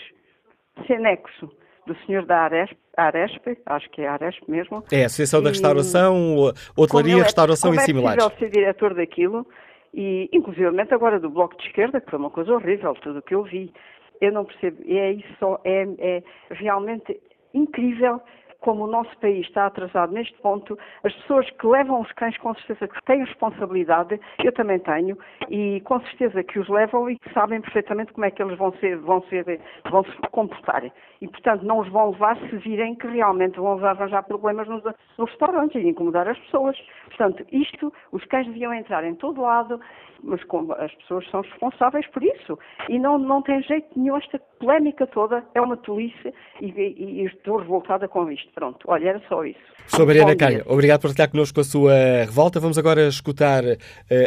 [SPEAKER 20] sem nexo do senhor da Aresp, Aresp, acho que é Aresp mesmo.
[SPEAKER 2] É, Associação da Restauração, Hotelaria, é, Restauração e similares.
[SPEAKER 20] Como é possível ser diretor daquilo e, inclusivamente, agora do Bloco de Esquerda, que foi uma coisa horrível, tudo o que eu vi. Eu não percebo, é isso, é, é realmente incrível como o nosso país está atrasado neste ponto, as pessoas que levam os cães com certeza que têm responsabilidade, eu também tenho, e com certeza que os levam e que sabem perfeitamente como é que eles vão ser, vão ser, vão se comportar. E portanto não os vão levar se virem que realmente vão arranjar problemas nos, nos restaurantes e incomodar as pessoas. Portanto, isto, os cães deviam entrar em todo lado, mas as pessoas são responsáveis por isso. E não, não tem jeito nenhum, esta polémica toda é uma tolice e, e, e estou revoltada com isto.
[SPEAKER 8] Pronto, olha, era só isso.
[SPEAKER 2] Sou Mariana Caia, obrigado por estar connosco com a sua revolta. Vamos agora escutar uh,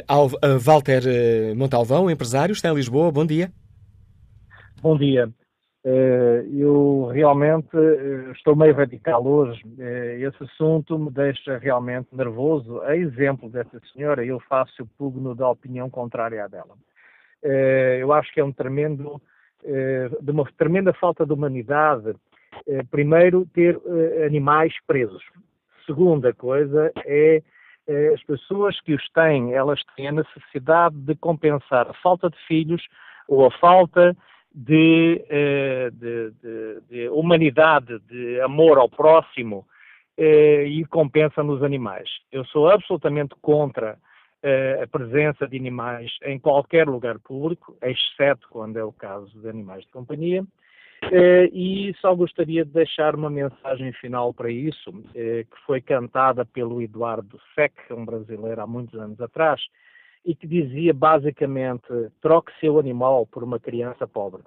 [SPEAKER 2] uh, Walter uh, Montalvão, empresário, está em Lisboa. Bom dia.
[SPEAKER 21] Bom dia. eu realmente estou meio radical hoje. esse assunto me deixa realmente nervoso. A exemplo dessa senhora, eu faço o pugno da opinião contrária à dela. eu acho que é um tremendo, de uma tremenda falta de humanidade eh, primeiro, ter eh, animais presos. Segunda coisa é eh, as pessoas que os têm, elas têm a necessidade de compensar a falta de filhos ou a falta de, de, de, de humanidade, de amor ao próximo e compensa nos animais. Eu sou absolutamente contra a presença de animais em qualquer lugar público, exceto quando é o caso de animais de companhia. Eh, e só gostaria de deixar uma mensagem final para isso, eh, que foi cantada pelo Eduardo Sec, um brasileiro há muitos anos atrás, e que dizia basicamente: troque seu animal por uma criança pobre.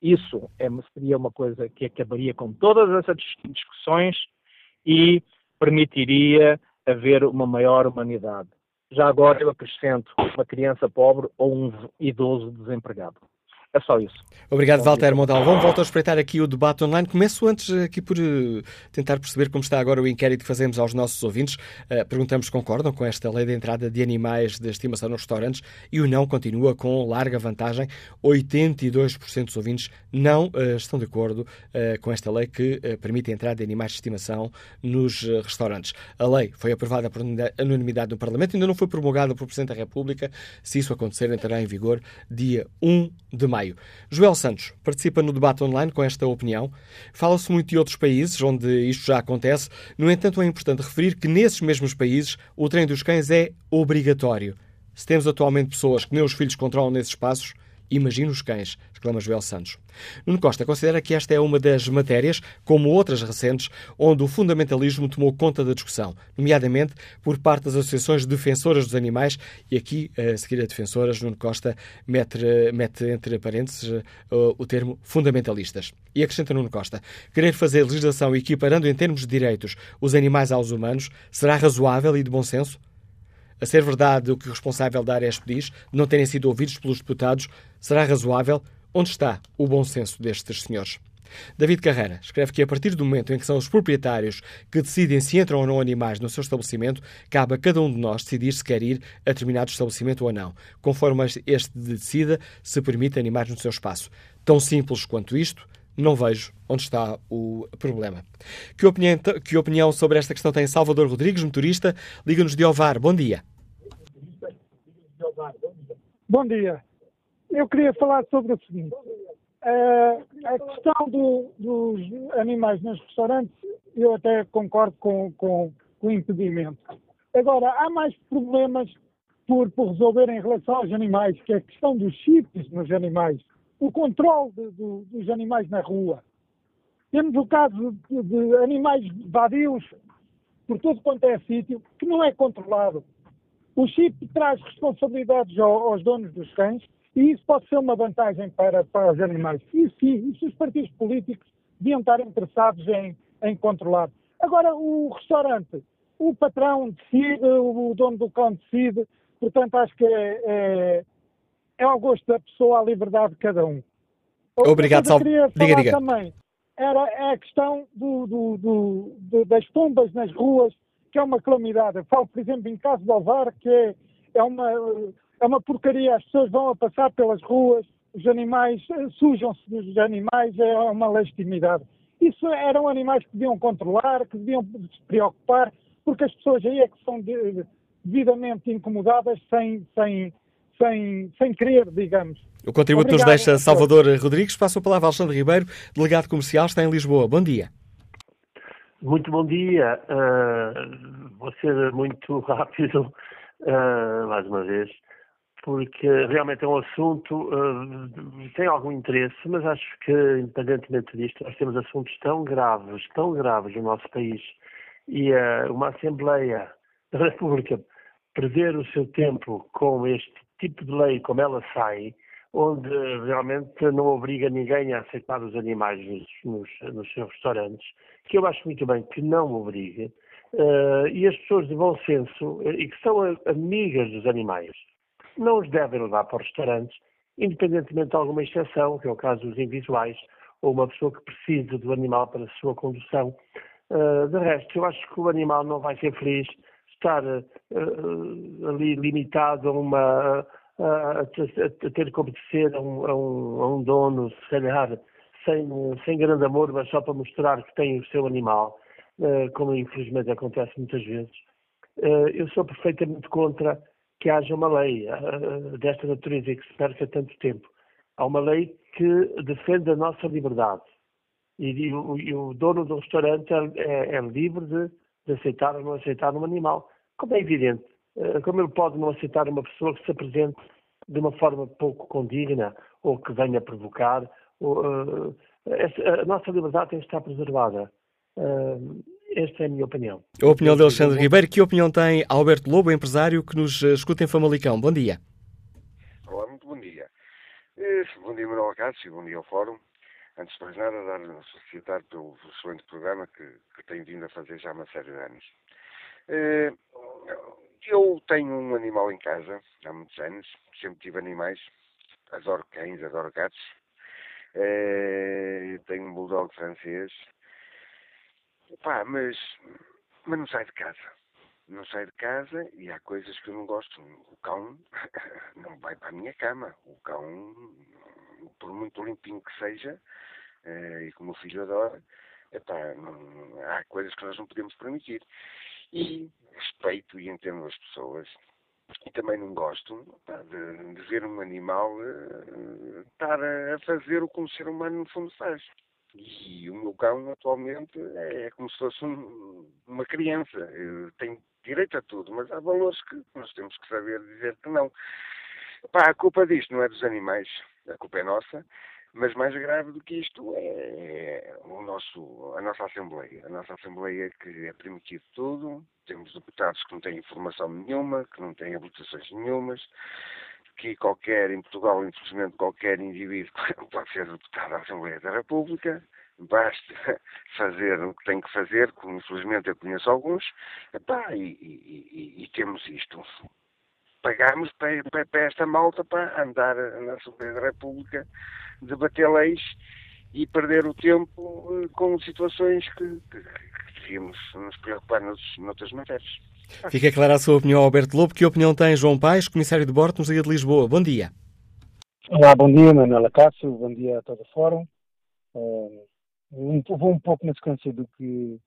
[SPEAKER 21] Isso é, seria uma coisa que acabaria com todas essas discussões e permitiria haver uma maior humanidade. Já agora eu acrescento uma criança pobre ou um idoso desempregado. É só isso.
[SPEAKER 2] Obrigado, Walter Vamos Volto a espreitar aqui o debate online. Começo antes aqui por uh, tentar perceber como está agora o inquérito que fazemos aos nossos ouvintes. Uh, perguntamos se concordam com esta lei de entrada de animais de estimação nos restaurantes e o não continua com larga vantagem. 82% dos ouvintes não uh, estão de acordo com esta lei que permite a entrada de animais de estimação nos restaurantes. A lei foi aprovada por unanimidade no Parlamento, ainda não foi promulgada pelo Presidente da República. Se isso acontecer, entrará em vigor dia 1 de maio maio. Joel Santos participa no debate online com esta opinião. Fala-se muito de outros países onde isto já acontece, no entanto, é importante referir que nesses mesmos países o treino dos cães é obrigatório. Se temos atualmente pessoas que nem os filhos controlam nesses espaços, imagina os cães exclama Joel Santos. Nuno Costa considera que esta é uma das matérias, como outras recentes, onde o fundamentalismo tomou conta da discussão, nomeadamente por parte das associações defensoras dos animais, e aqui, a seguir a defensoras, Nuno Costa mete, mete entre parênteses o termo fundamentalistas. E acrescenta Nuno Costa, querer fazer legislação equiparando em termos de direitos os animais aos humanos será razoável e de bom senso? A ser verdade o que o responsável da Aresp diz, não terem sido ouvidos pelos deputados, será razoável Onde está o bom senso destes senhores? David Carreira escreve que a partir do momento em que são os proprietários que decidem se entram ou não animais no seu estabelecimento, cabe a cada um de nós decidir se quer ir a determinado estabelecimento ou não, conforme este decida se permite animais no seu espaço. Tão simples quanto isto, não vejo onde está o problema. Que opinião, que opinião sobre esta questão tem Salvador Rodrigues, motorista? Liga-nos de Ovar. Bom dia.
[SPEAKER 22] Bom dia eu queria falar sobre o seguinte. Uh, a questão do, dos animais nos restaurantes, eu até concordo com, com, com, o impedimento. Agora, há mais problemas por, por resolver em relação aos animais, que é a questão dos chips nos animais, o controle de, de, dos animais na rua. Temos o caso de, de animais vadios por todo quanto é sítio, que não é controlado. O chip traz responsabilidades aos donos dos cães, e isso pode ser uma vantagem para, para os animais. E sim, isso os partidos políticos deviam estar interessados em, em controlar. Agora, o restaurante, o patrão decide, o dono do cão decide, portanto, acho que é, é, é ao gosto da pessoa, a liberdade de cada um.
[SPEAKER 2] Obrigado, Sal.
[SPEAKER 22] queria
[SPEAKER 2] falar diga, diga.
[SPEAKER 22] também era é a questão do, do, do, das pombas nas ruas, que é uma calamidade. Eu falo, por exemplo, em caso de Alvar, que é, é uma é uma porcaria, as pessoas vão a passar pelas ruas, os animais eh, sujam-se dos animais, é uma legitimidade. Isso eram animais que deviam controlar, que deviam se preocupar, porque as pessoas aí é que são devidamente incomodadas sem, sem, sem, sem querer, digamos.
[SPEAKER 2] O contributo Obrigado, nos deixa Salvador Rodrigues. Passo a palavra a Alexandre Ribeiro, delegado comercial, está em Lisboa. Bom dia.
[SPEAKER 23] Muito bom dia. Uh, vou ser muito <laughs> rápido, uh, mais uma vez porque realmente é um assunto uh, tem algum interesse, mas acho que, independentemente disto, nós temos assuntos tão graves, tão graves no nosso país, e uh, uma Assembleia da República perder o seu tempo com este tipo de lei como ela sai, onde realmente não obriga ninguém a aceitar os animais nos, nos, nos seus restaurantes, que eu acho muito bem que não obrigue, uh, e as pessoas de bom senso uh, e que são amigas dos animais não os devem levar para os restaurantes, independentemente de alguma exceção, que é o caso dos invisuais, ou uma pessoa que precisa do animal para a sua condução. Uh, de resto, eu acho que o animal não vai ser feliz estar uh, ali limitado a uma a, a, ter que obedecer a um, a, um, a um, dono, se calhar, sem, sem grande amor, mas só para mostrar que tem o seu animal, uh, como infelizmente acontece muitas vezes. eu sou perfeitamente contra que haja uma lei uh, desta natureza e que se perca tanto tempo. Há uma lei que defende a nossa liberdade. E, e, o, e o, dono do restaurante é, é, é livre de, de, aceitar ou não aceitar um animal. Como é evidente, uh, como ele pode não aceitar uma pessoa que se apresente de uma forma pouco condigna ou que venha provocar. Ou, uh, essa, a nossa liberdade tem que estar preservada. Uh, esta é a minha opinião.
[SPEAKER 2] A opinião de Alexandre Ribeiro. Que opinião tem Alberto Lobo, empresário que nos eh, escuta em Famalicão? Bom dia.
[SPEAKER 24] Olá, muito bom dia. Eh, bom dia, Manuel Cássio, bom dia ao Fórum. Antes de mais nada, dar felicitar pelo excelente programa que, que tem vindo a fazer já há uma série de anos. Eh, eu tenho um animal em casa há muitos anos, sempre tive animais, adoro cães, adoro gatos. Tenho um bulldog francês, Pá, mas, mas não sai de casa. Não sai de casa e há coisas que eu não gosto. O cão <laughs> não vai para a minha cama. O cão, por muito limpinho que seja, eh, e como o filho adora, epá, não, há coisas que nós não podemos permitir. E respeito e entendo as pessoas. E também não gosto de, de, ver um animal uh, estar a fazer o que um ser humano no fundo faz. E o meu cão atualmente é como se fosse um, uma criança. Tem direito a tudo, mas há valores que nós temos que saber dizer que não. Pá, a culpa disto não é dos animais, a culpa é nossa, mas mais grave do que isto é o nosso, a nossa Assembleia. A nossa Assembleia que é permitido tudo, temos deputados que não têm informação nenhuma, que não têm habilitações nenhumas, que qualquer, em Portugal, infelizmente, qualquer indivíduo <laughs> pode ser deputado à Assembleia da República, basta <laughs> fazer o que tem que fazer, como infelizmente eu conheço alguns, epá, e, e, e, e, temos isto. Pagamos para, para, para, esta malta para andar na Assembleia da República, debater leis e perder o tempo eh, com situações que, que, que devíamos nos preocupar noutras matérias.
[SPEAKER 2] Fica clara a sua opinião, Alberto Lobo. Que opinião tem João Paes, comissário de bordo nos Liga de Lisboa? Bom dia.
[SPEAKER 25] Olá, bom dia, Manuela Cássio. Bom dia a todo o fórum. Uh, vou um pouco na sequência do que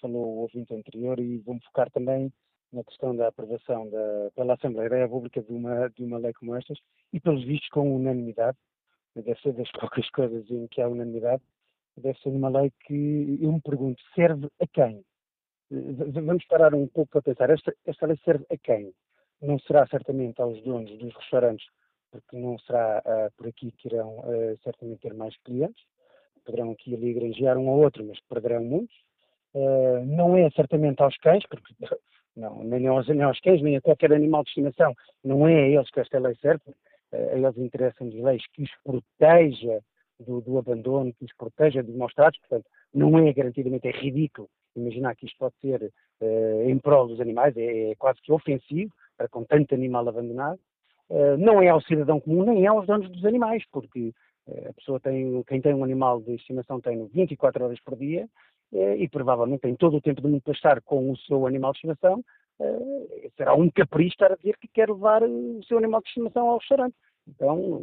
[SPEAKER 25] falou o ouvinte anterior e vou-me focar também na questão da aprovação da, pela Assembleia da República de uma, de uma lei como estas e, pelos vistos, com unanimidade. Deve ser das <laughs> poucas coisas em que há unanimidade. Deve ser uma lei que, eu me pergunto, serve a quem? vamos parar um pouco para pensar, esta, esta lei serve a quem? Não será certamente aos donos dos restaurantes, porque não será uh, por aqui que irão uh, certamente ter mais clientes, poderão aqui ali granjear um ou outro, mas perderão muitos. Uh, não é certamente aos cães, porque não, nem aos, nem aos cães, nem a qualquer animal de estimação, não é a eles que esta lei serve, a eles interessam de leis que os proteja do, do, abandono, que os proteja dos maus tratos, portanto, não é garantidamente, é ridículo imaginar que isto pode ser uh, em prol dos animais, é, é, quase que ofensivo para com tanto animal abandonado. Uh, não é ao cidadão comum, nem é aos donos dos animais, porque a pessoa tem, quem tem um animal de estimação tem 24 horas por dia e provavelmente tem todo o tempo do mundo para estar com o seu animal de estimação. será um capricho estar a dizer que quer levar o seu animal de estimação ao restaurante. Então,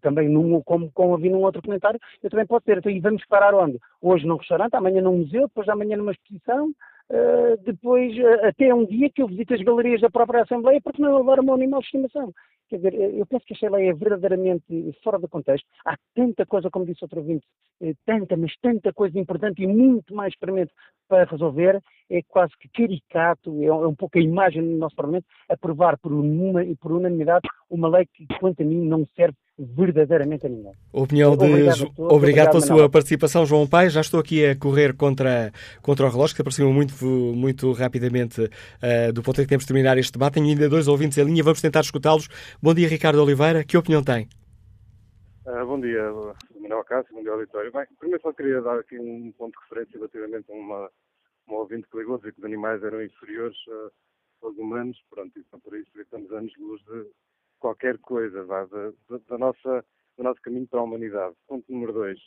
[SPEAKER 25] também, num, como, como havia num outro comentário, eu também posso ter. Então, e vamos parar onde? Hoje num restaurante, amanhã num museu, depois amanhã numa exposição, uh, depois uh, até um dia que eu visito as galerias da própria Assembleia, porque não levar o meu animal de estimação. Quer dizer, eu penso que esta lei é verdadeiramente fora do contexto. Há tanta coisa, como disse outro ouvinte, eh, tanta, mas tanta coisa importante e muito mais premente para resolver. É quase que caricato, é um, é pouco a imagem do nosso Parlamento, aprovar por, uma, por unanimidade uma lei que, quanto a mim, não serve verdadeiramente a ninguém.
[SPEAKER 2] Opinião de... Obrigado, obrigado, obrigado pela sua participação, João Pai. Já estou aqui a correr contra, contra o relógio, que aproxima muito, muito rapidamente uh, do ponto em que temos de terminar este debate. Tenho ainda dois ouvintes em linha, vamos tentar escutá-los. Bom dia, Ricardo Oliveira. Que opinião tem?
[SPEAKER 11] Uh, bom dia, Manuel Cássio, bom dia, auditório. Bem, primeiro só queria dar aqui um ponto de referência relativamente a uma, uma ouvinte que ligou dizer que os animais eram inferiores uh, aos humanos. Pronto, e só por isso estamos anos-luz de qualquer coisa vá, da, da, nossa, do nosso caminho para a humanidade. Ponto número dois.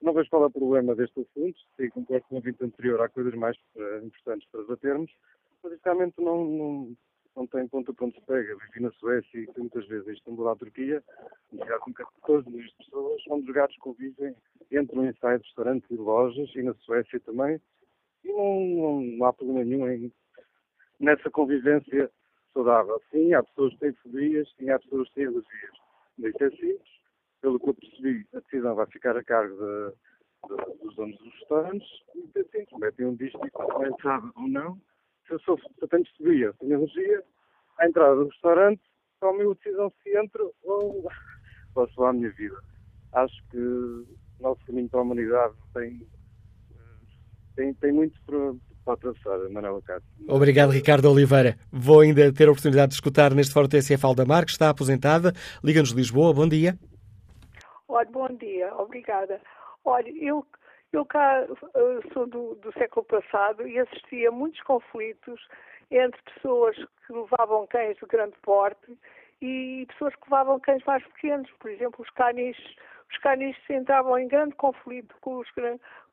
[SPEAKER 11] Não vejo qual é o problema deste assunto. Sim, concordo com o ouvinte anterior, há coisas mais uh, importantes para debatermos, mas isso realmente não, não não tem ponto para onde se pega. Vivi na Suécia e muitas vezes em Istambul, à Turquia, já com 14 milhões de pessoas, onde os gatos convivem, entram e saem de restaurantes e lojas, e na Suécia também, e não, não, não há problema nenhum em, nessa convivência saudável. Sim, há pessoas que têm fobias, sim, há pessoas que têm alergias. Mas é simples. Pelo que eu percebi, a decisão vai ficar a cargo de, de, dos donos dos restaurantes, e é simples, metem um disco e sábado ou não, se eu, sou, se eu tenho fobia, tenho alergia, à entrada do restaurante, tomo a decisão se entro ou <laughs> posso lá a minha vida. Acho que o nosso caminho para a humanidade tem, tem, tem muito para, para atravessar, Manuela Cássio.
[SPEAKER 2] Obrigado, Ricardo Oliveira. Vou ainda ter a oportunidade de escutar neste Fórum TSF Aldamar, que está aposentada. Liga-nos de Lisboa. Bom dia.
[SPEAKER 26] Olha, bom dia. Obrigada. Olha, eu eu cá uh, sou do, do, século passado e assisti a muitos conflitos entre pessoas que levavam cães de grande porte e pessoas que levavam cães mais pequenos. Por exemplo, os canis, os canis entravam em grande conflito com, os,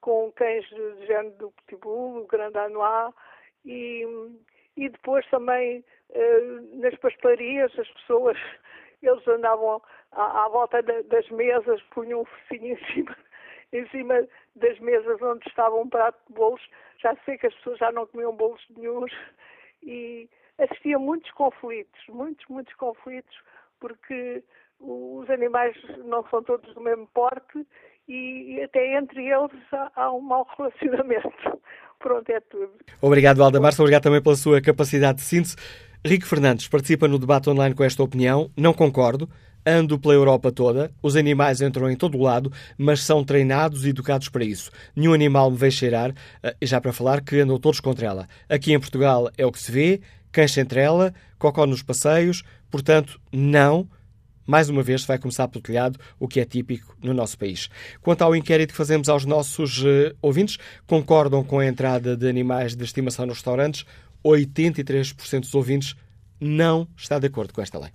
[SPEAKER 26] com cães de género do pitbull, o grande anois e, e depois também uh, nas pastelarias as pessoas <laughs> eles andavam à, à volta das mesas, punham um focinho <laughs> em cima em cima das mesas onde estava um prato de bolos. Já sei que as pessoas já não comiam bolos nenhums e assistia muitos conflitos, muitos, muitos conflitos, porque os animais não são todos do mesmo porte e, até entre eles há, há um mau relacionamento. <laughs> Pronto, é tudo.
[SPEAKER 2] Obrigado, Aldemar. Obrigado também pela sua capacidade de síntese. Rico Fernandes participa no debate online com esta opinião. Não concordo. Ando pela Europa toda, os animais entram em todo o lado, mas são treinados e educados para isso. Nenhum animal me vem cheirar, eh, já para falar que andam todos contra ela. Aqui em Portugal é o que se vê, cancha entre ela, cocó nos passeios, portanto, não. Mais uma vez, vai começar pelo telhado, o que é típico no nosso país. Quanto ao inquérito que fazemos aos nossos uh, ouvintes, concordam com a entrada de animais de estimação nos restaurantes? 83% dos ouvintes não está de acordo com esta lei.